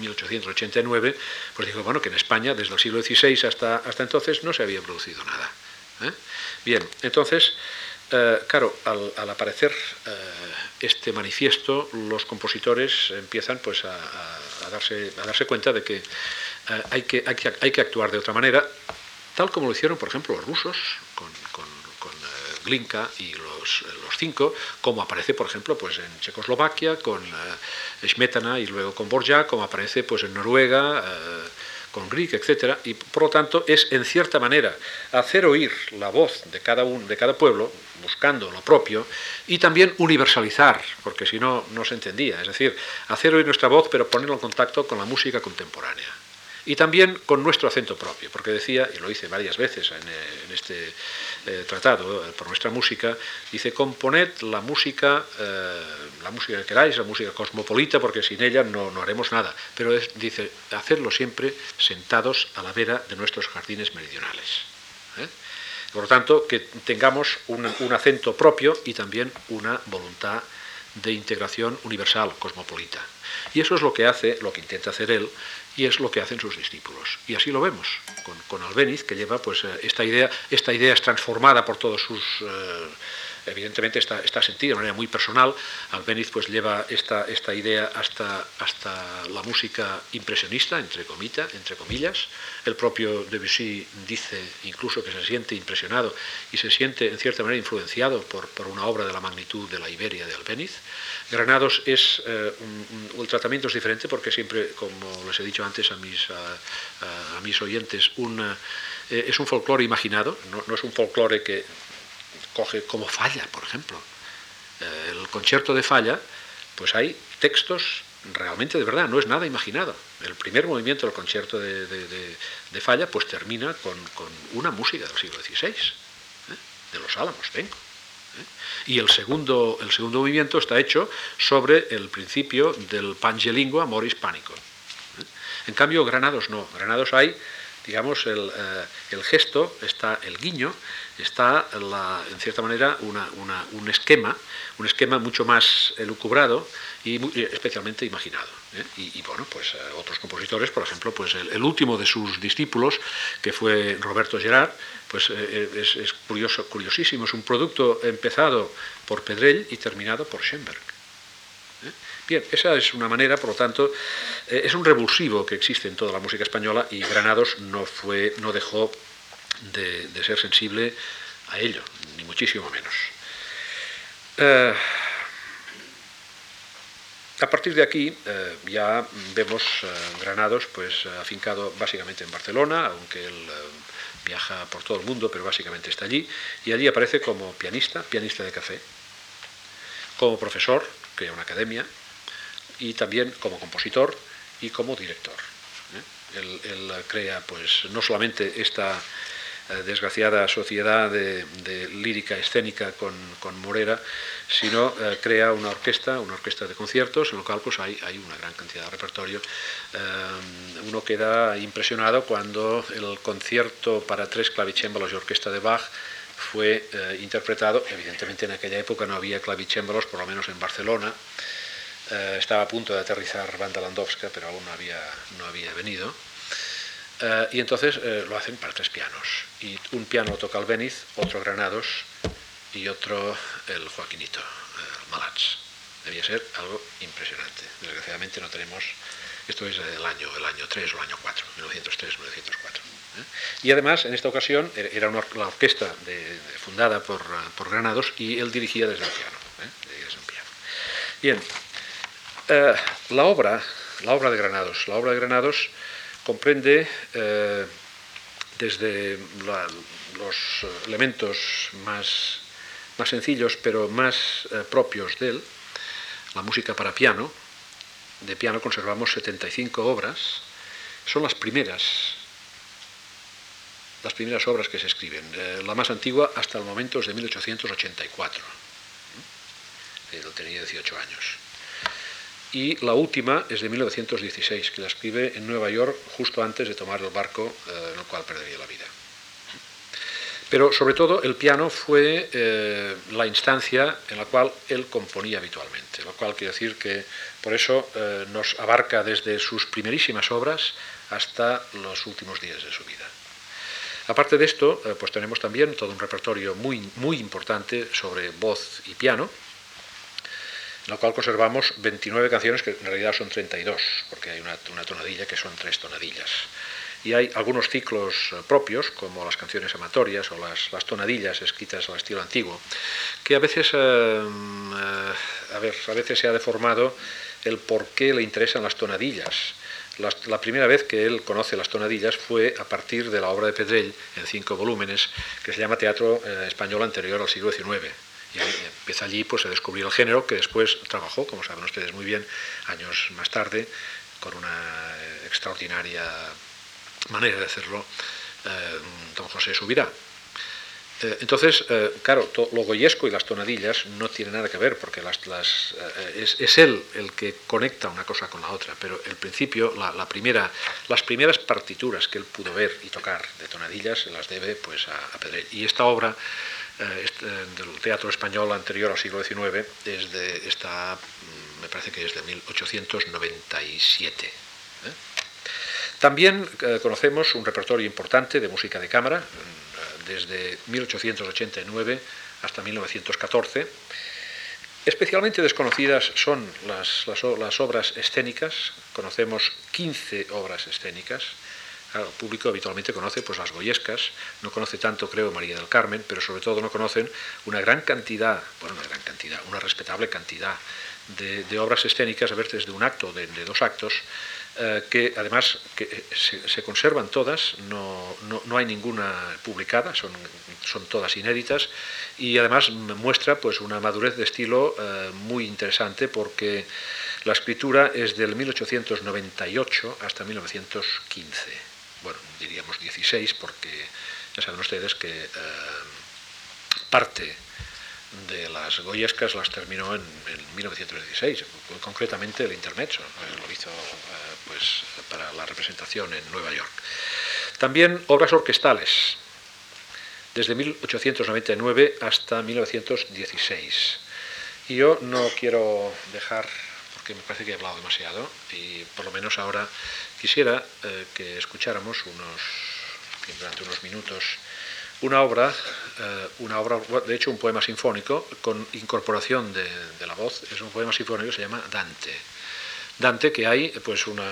1889, mm, pues dijo bueno, que en España desde el siglo XVI hasta, hasta entonces no se había producido nada. ¿eh? Bien, entonces, eh, claro, al, aparecer eh, este manifiesto, los compositores empiezan pues, a, darse, a darse cuenta de que, hay que, hay que hay que actuar de otra manera, tal como lo hicieron, por ejemplo, los rusos con Glinka y los, cinco, como aparece, por ejemplo, pues en Checoslovaquia con eh, Smetana y luego con Borja, como aparece pues en Noruega eh, con Grieg, etcétera, y por lo tanto es en cierta manera hacer oír la voz de cada un, de cada pueblo, buscando lo propio, y también universalizar, porque si no no se entendía, es decir, hacer oír nuestra voz pero ponerlo en contacto con la música contemporánea. Y también con nuestro acento propio, porque decía, y lo hice varias veces en, eh, este eh, tratado eh, por nuestra música, dice, componed la música, la música que queráis, la música cosmopolita, porque sin ella no, no haremos nada, pero dice, hacerlo siempre sentados a la vera de nuestros jardines meridionales. Por lo tanto, que tengamos un, un acento propio y también una voluntad de integración universal, cosmopolita. Y eso es lo que hace, lo que intenta hacer él, Y es lo que hacen sus discípulos. Y así lo vemos con, con Albéniz, que lleva pues, esta, idea, esta idea es transformada por todos sus evidentemente está, está sentido de manera muy personal. Albéniz pues lleva esta, esta idea hasta, hasta la música impresionista, entre, comita, entre comillas. El propio Debussy dice incluso que se siente impresionado y se siente en cierta manera influenciado por, por una obra de la magnitud de la Iberia de Albéniz. Granados es, eh, un, el tratamiento es diferente porque siempre, como les he dicho antes a mis, a, a mis oyentes, un, eh, es un folclore imaginado, no, es un folclore que coge como falla, por ejemplo. Eh, el concierto de falla, pues hay textos realmente de verdad, no es nada imaginado. El primer movimiento del concierto de, falla, pues termina con, una música del siglo XVI, ¿eh? de los Álamos, vengo. Y el segundo, el segundo movimiento está hecho sobre el principio del pangelingua moris pánico. En cambio, Granados no. Granados hay, digamos, el, el gesto, está el guiño, está, en cierta manera, un esquema, un esquema mucho más elucubrado y especialmente imaginado. ¿eh? Y, bueno, pues eh, otros compositores, por ejemplo, pues el, último de sus discípulos, que fue Roberto Gerard, pues eh, es, curioso, curiosísimo, es un producto empezado por Pedrell y terminado por Schoenberg. Bien, esa es una manera, por lo tanto, es un revulsivo que existe en toda la música española y Granados no, fue, no dejó de, ser sensible a ello, ni muchísimo menos. Eh, a partir de aquí eh, ya vemos eh, Granados pues afincado básicamente en Barcelona, aunque él viaja por todo el mundo, pero básicamente está allí, y allí aparece como pianista, pianista de café, como profesor, crea una academia, y también como compositor y como director. Él, él, crea pues no solamente esta eh, desgraciada sociedad de, lírica escénica con, Morera, sino eh, crea una orquesta, una orquesta de conciertos, en lo cual pues, hay, hay una gran cantidad de repertorio. Eh, uno queda impresionado cuando el concierto para tres clavicémbalos y orquesta de Bach fue interpretado, evidentemente en aquella época no había clavicémbalos, por lo menos en Barcelona, estaba a punto de aterrizar Banda Landowska, pero aún no había, no había venido. Eh, y entonces eh, lo hacen para tres pianos. Y un piano toca Albéniz, otro Granados y otro el Joaquinito, el. Debía ser algo impresionante. Desgraciadamente no tenemos, esto es el año, el año 3 o el año 4, 1903, 1904. ¿eh? Y además, en esta ocasión, er, era una, la orquesta fundada por, por, Granados y él dirigía desde el piano. Desde piano. Bien, la obra, la obra de Granados, la obra de Granados comprende eh, desde los elementos más, más, sencillos pero más eh, propios de él, la música para piano, de piano conservamos 75 obras, son las primeras, las primeras obras que se escriben. Eh, la más antigua hasta el momento es de 1884. Él tenía 18 años y la última es de 1916, que la escribe en Nueva York justo antes de tomar el barco eh, en el cual perdería la vida. Pero sobre todo el piano fue eh, la instancia en la cual él componía habitualmente, lo cual quiere decir que por eso eh, nos abarca desde sus primerísimas obras hasta los últimos días de su vida. Aparte de esto, pues tenemos también todo un repertorio muy, muy importante sobre voz y piano, en la cual conservamos 29 canciones que en realidad son 32, porque hay una, tonadilla que son tres tonadillas. Y hay algunos ciclos eh, propios, como las canciones amatorias o las, tonadillas escritas al estilo antiguo, que a veces, eh, eh, a, veces se ha deformado el por qué le interesan las tonadillas. La, primera vez que él conoce las tonadillas fue a partir de la obra de Pedrell, en cinco volúmenes, que se llama Teatro Español Anterior al siglo XIX y empieza allí pues, a descubrir el género que después trabajó, como saben ustedes muy bien, años más tarde, con una extraordinaria manera de hacerlo, eh, don José Subirá. Eh, entonces, eh, claro, lo goyesco y las tonadillas no tienen nada que ver, porque es, él el que conecta una cosa con la otra, pero el principio, la, primera, las primeras partituras que él pudo ver y tocar de tonadillas se las debe pues, a, a. Y esta obra eh, este, del teatro español anterior al siglo XIX es de, está, mm, me parece que es de 1897. ¿eh? También eh, conocemos un repertorio importante de música de cámara, desde 1889 hasta 1914. Especialmente desconocidas son las, las, obras escénicas. Conocemos 15 obras escénicas. El público habitualmente conoce pues, las goyescas, no conoce tanto, creo, María del Carmen, pero sobre todo no conocen una gran cantidad, bueno, una gran cantidad, una respetable cantidad de, obras escénicas, a ver, desde un acto, de dos actos, eh, que además eh, se, conservan todas, no, no, hay ninguna publicada, son, son todas inéditas y además muestra pues una madurez de estilo eh, muy interesante porque la escritura es del 1898 hasta 1915, bueno, diríamos 16 porque ya saben ustedes que parte de las goyescas las terminó en, 1916, concretamente el intermezzo, lo hizo pues, para la representación en Nueva York. También obras orquestales, desde 1899 hasta 1916. Y yo no quiero dejar, porque me parece que he hablado demasiado, y por lo menos ahora quisiera eh, que escucháramos unos, durante unos minutos una obra, eh, una obra, de hecho un poema sinfónico con incorporación de, de la voz, es un poema sinfónico se llama Dante. Dante, que hay pues una,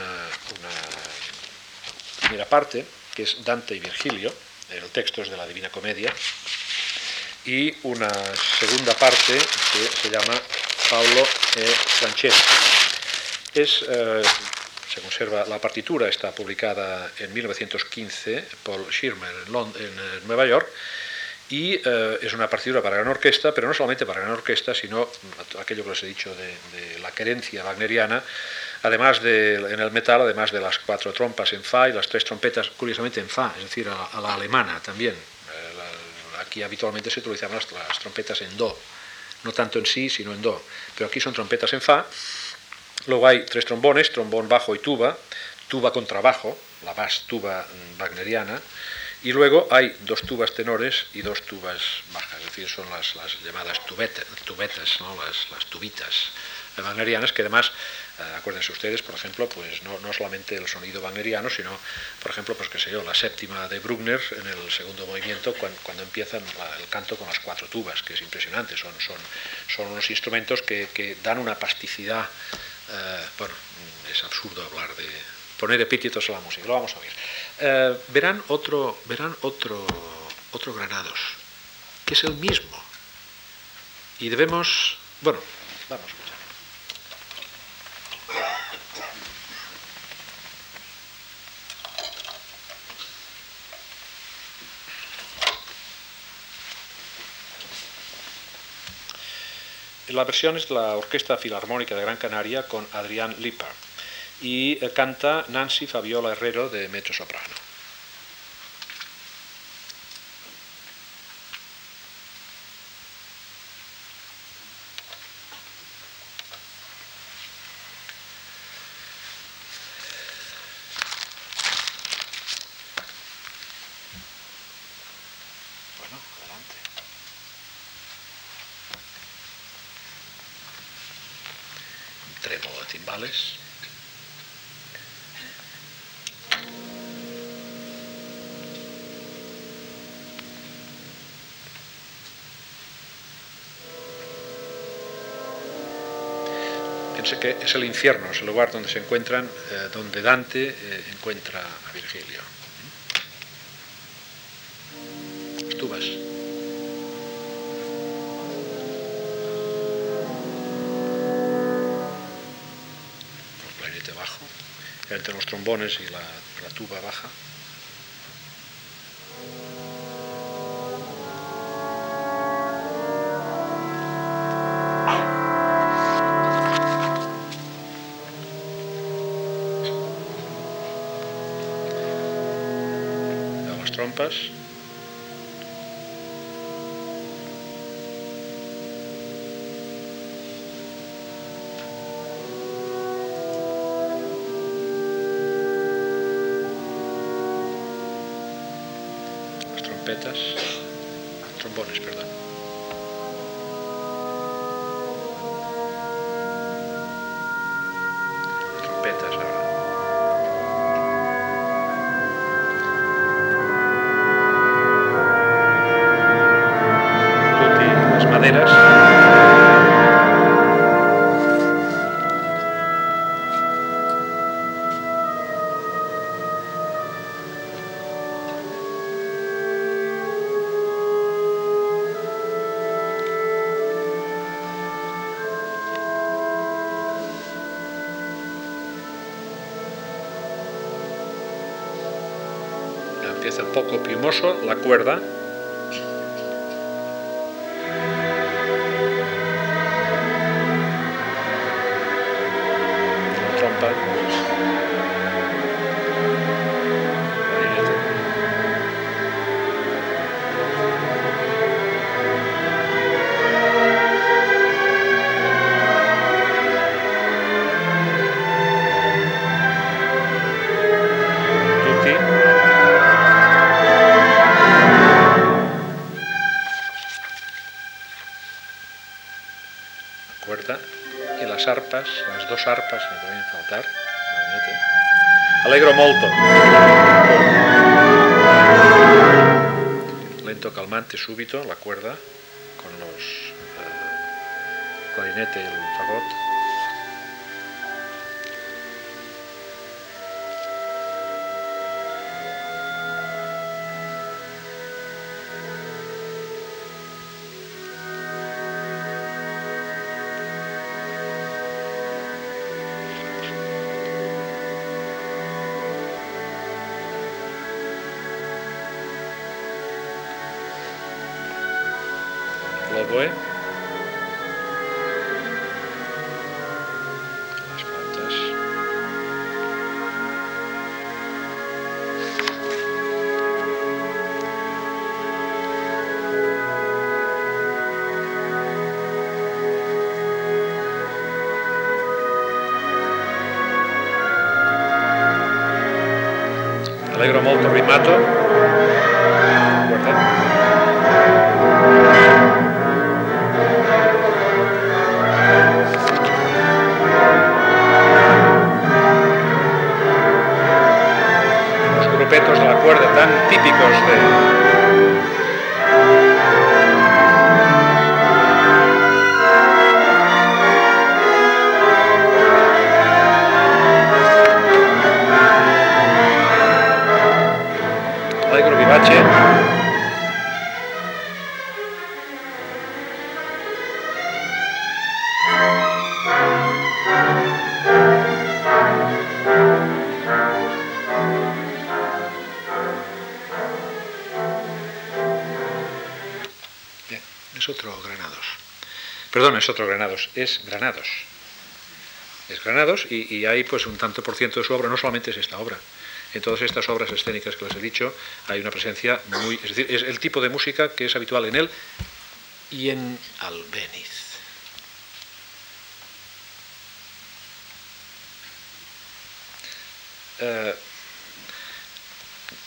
primera parte, que es Dante y Virgilio, el texto es de la Divina Comedia, y una segunda parte que se llama Paolo e Francesco. Es, eh, se conserva la partitura, está publicada en 1915 por Schirmer en, Nueva York, y eh, es una partitura para gran orquesta, pero no solamente para gran orquesta, sino aquello que les he dicho de, la querencia wagneriana, además de, en el metal, además de las cuatro trompas en fa y las tres trompetas, curiosamente en fa, es decir, a, la alemana también. Eh, aquí habitualmente se utilizan las, las trompetas en do, no tanto en si, sino en do, pero aquí son trompetas en fa. Luego hay tres trombones, trombón bajo y tuba, tuba contrabajo, la bass tuba wagneriana, y luego hay dos tubas tenores y dos tubas bajas, es decir, son las, llamadas tubetas, ¿no? las, tubitas wagnerianas, que además, eh, acuérdense ustedes, por ejemplo, pues no, solamente el sonido wagneriano, sino, por ejemplo, pues qué sé yo, la séptima de Bruckner en el segundo movimiento, cuando, empiezan el canto con las cuatro tubas, que es impresionante, son, son, son unos instrumentos que, dan una plasticidad, eh, bueno, es absurdo hablar de poner epítetos a la música, lo vamos a oír. Eh, verán otro, verán otro, otro Granados, que es el mismo. Y debemos, bueno, vamos a escuchar. La versión es la Orquesta Filarmónica de Gran Canaria con Adrián Lipa y eh, canta Nancy Fabiola Herrero de mezzo soprano. Bueno, adelante. De timbales. que es el infierno, es el lugar donde se encuentran, eh, donde Dante eh, encuentra a Virgilio. Trombones y la, la tuba baja. trompas. Empieza un poco pimoso la cuerda. Alegro molto. Lento, calmante, súbito, la cuerda con los eh, clarinete y el fagot. Allegro molto rimato. Grupetos de la cuerda tan típicos de. Perdón, es otro Granados, es Granados. Es Granados y, y hay pues un tanto por ciento de su obra, no solamente es esta obra. En todas estas obras escénicas que les he dicho hay una presencia muy... Es decir, es el tipo de música que es habitual en él y en Albéniz. Eh,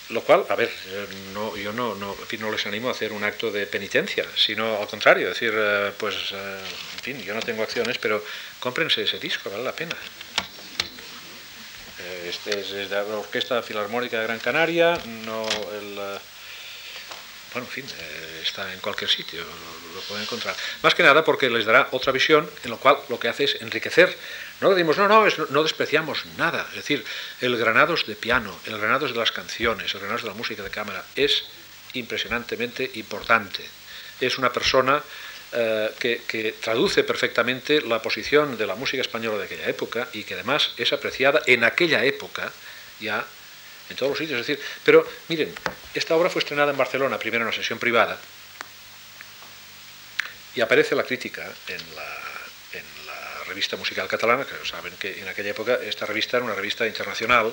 lo cual, a ver, eh, no, yo no, no, no les animo a hacer un acto de penitencia, sino al contrario, decir, eh, pues, eh, en fin, yo no tengo acciones, pero cómprense ese disco, vale la pena. Este es, de la Orquesta Filarmónica de Gran Canaria, no el... bueno, en fin, está en cualquier sitio, lo, pueden encontrar. Más que nada porque les dará otra visión, en lo cual lo que hace es enriquecer. No decimos, no, no, no despreciamos nada. Es decir, el Granados de piano, el Granados de las canciones, el Granados de la música de cámara es impresionantemente importante. Es una persona eh, que, que traduce perfectamente la posición de la música española de aquella época y que además es apreciada en aquella época ya en todos los sitios. Es decir, pero miren, esta obra fue estrenada en Barcelona, primero en una sesión privada, y aparece la crítica en la, revista musical catalana, que saben que en aquella época esta revista era una revista internacional,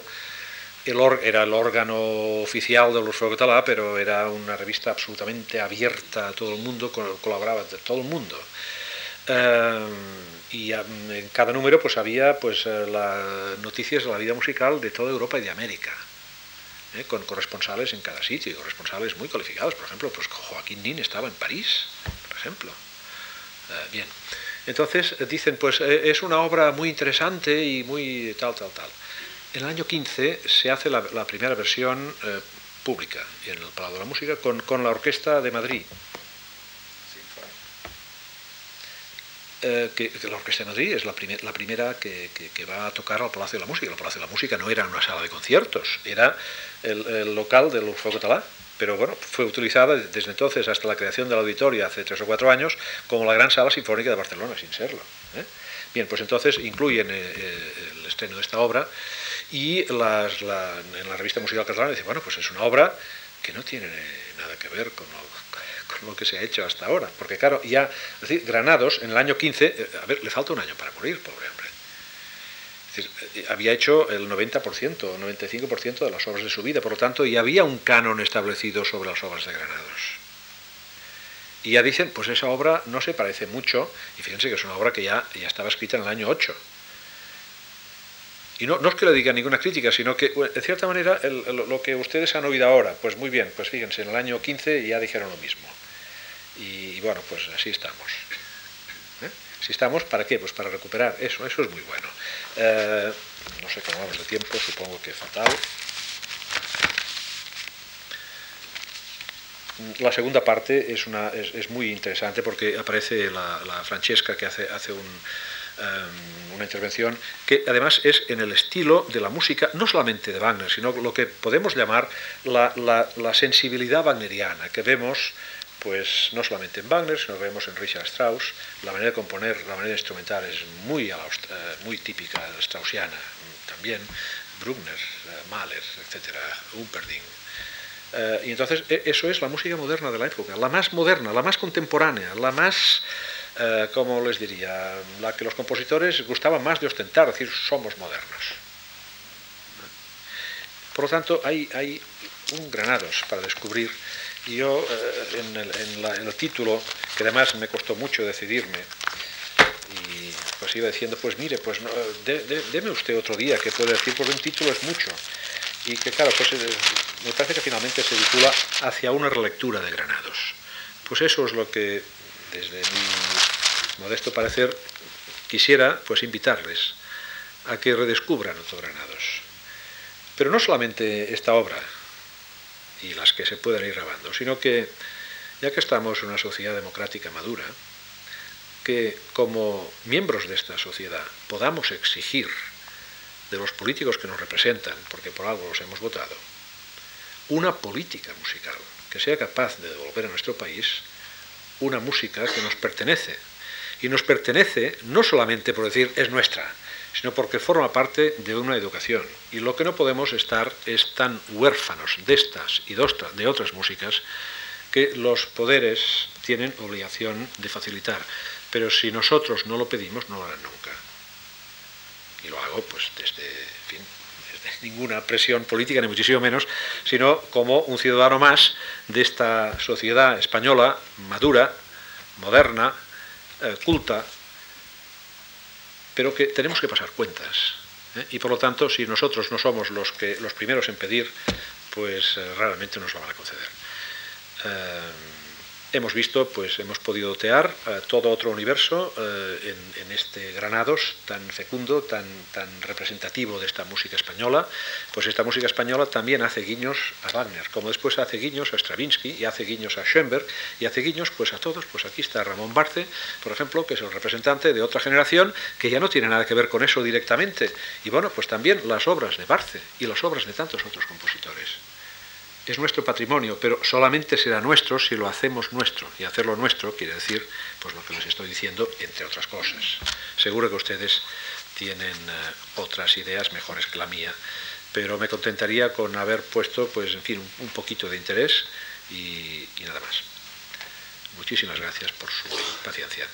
el or- era el órgano oficial de l'Orfeo Català, pero era una revista absolutamente abierta a todo el mundo, col- colaboraba de todo el mundo. Eh, y en cada número pues había pues eh, las noticias de la vida musical de toda Europa y de América ¿eh? con corresponsales en cada sitio corresponsales muy cualificados por ejemplo pues Joaquín Nin estaba en París por ejemplo bien entonces eh, dicen pues eh, es una obra muy interesante y muy tal tal tal en el año 15 se hace la, la primera versión eh, pública en el Palau de la Música con, con la Orquesta de Madrid eh, que, la Orquesta de Madrid es la, la primera que, va a tocar al Palacio de la Música. El Palacio de la Música no era una sala de conciertos, era el, local del Fuego Talá. Pero bueno, fue utilizada desde entonces hasta la creación del auditorio hace tres o cuatro años como la gran sala sinfónica de Barcelona, sin serlo. ¿eh? Bien, pues entonces incluyen el estreno de esta obra y en la revista musical catalana dice, bueno, pues es una obra que no tiene nada que ver con lo, que se ha hecho hasta ahora. Porque claro, ya, es decir, Granados en el año 15, eh, a ver, le falta un año para morir, pobre eh, había hecho el 90% o 95% de las obras de su vida, por lo tanto ya había un canon establecido sobre las obras de Granados. Y ya dicen, pues esa obra no se parece mucho, y fíjense que es una obra que ya, ya estaba escrita en el año 8 y no, no, es que le diga ninguna crítica, sino que, de cierta manera, lo que ustedes han oído ahora, pues muy bien, pues fíjense, en el año 15 ya dijeron lo mismo. Y, bueno, pues así estamos. Así estamos, ¿para qué? Pues para recuperar eso, eso es muy bueno. Eh, no sé cómo vamos de tiempo, supongo que fatal. La segunda parte es, una, es, muy interesante porque aparece la, la Francesca que hace, hace un, Em, una intervención que además es en el estilo de la música, no solamente de Wagner, sino lo que podemos llamar la, sensibilidad wagneriana, que vemos pues no solamente en Wagner, sino que vemos en Richard Strauss, la manera de componer, la manera instrumental es muy, eh, muy típica straussiana, también Bruckner, eh, Mahler, etcétera, Humperdinck. Eh, y entonces e, eso es la música moderna de la época, la más moderna, la más contemporánea, la más como les diría, la que los compositores gustaban más de ostentar, decir, somos modernos. Por lo tanto, hay, hay un granados para descubrir. Y yo, eh, en, el, título, que además me costó mucho decidirme, y pues iba diciendo, pues mire, pues deme usted otro día que puede decir, porque un título es mucho. Y que claro, pues eh, me parece que finalmente se titula Hacia una relectura de Granados. Pues eso es lo que desde mi modesto parecer, quisiera pues invitarles a que redescubran Granados. Pero no solamente esta obra y las que se puedan ir grabando, sino que, ya que estamos en una sociedad democrática madura, que como miembros de esta sociedad podamos exigir de los políticos que nos representan, porque por algo los hemos votado, una política musical que sea capaz de devolver a nuestro país una música que nos pertenece. Y nos pertenece no solamente por decir es nuestra, sino porque forma parte de una educación. Y lo que no podemos estar es tan huérfanos de estas y de otras músicas que los poderes tienen obligación de facilitar. Pero si nosotros no lo pedimos, no lo harán nunca. Y lo hago pues desde, ninguna presión política, ni muchísimo menos, sino como un ciudadano más de esta sociedad española madura, moderna, eh, culta, pero que tenemos que pasar cuentas. ¿eh? Y por lo tanto, si nosotros no somos los, que, los primeros en pedir, pues eh, raramente nos lo van a conceder hemos visto, pues hemos podido tear eh, todo otro universo eh, en, este Granados tan fecundo, tan, tan representativo de esta música española. Pues esta música española también hace guiños a Wagner, como después hace guiños a Stravinsky y hace guiños a Schoenberg y hace guiños pues a todos. Pues aquí está Ramón Barce, por ejemplo, que es el representante de otra generación que ya no tiene nada que ver con eso directamente. Y bueno, pues también las obras de Barce y las obras de tantos otros compositores es nuestro patrimonio, pero solamente será nuestro si lo hacemos nuestro. Y hacerlo nuestro quiere decir, pues lo que les estoy diciendo, entre otras cosas. Seguro que ustedes tienen eh, otras ideas mejores que la mía, pero me contentaría con haber puesto, pues, en fin, un, poquito de interés y nada más. Muchísimas gracias por su paciencia.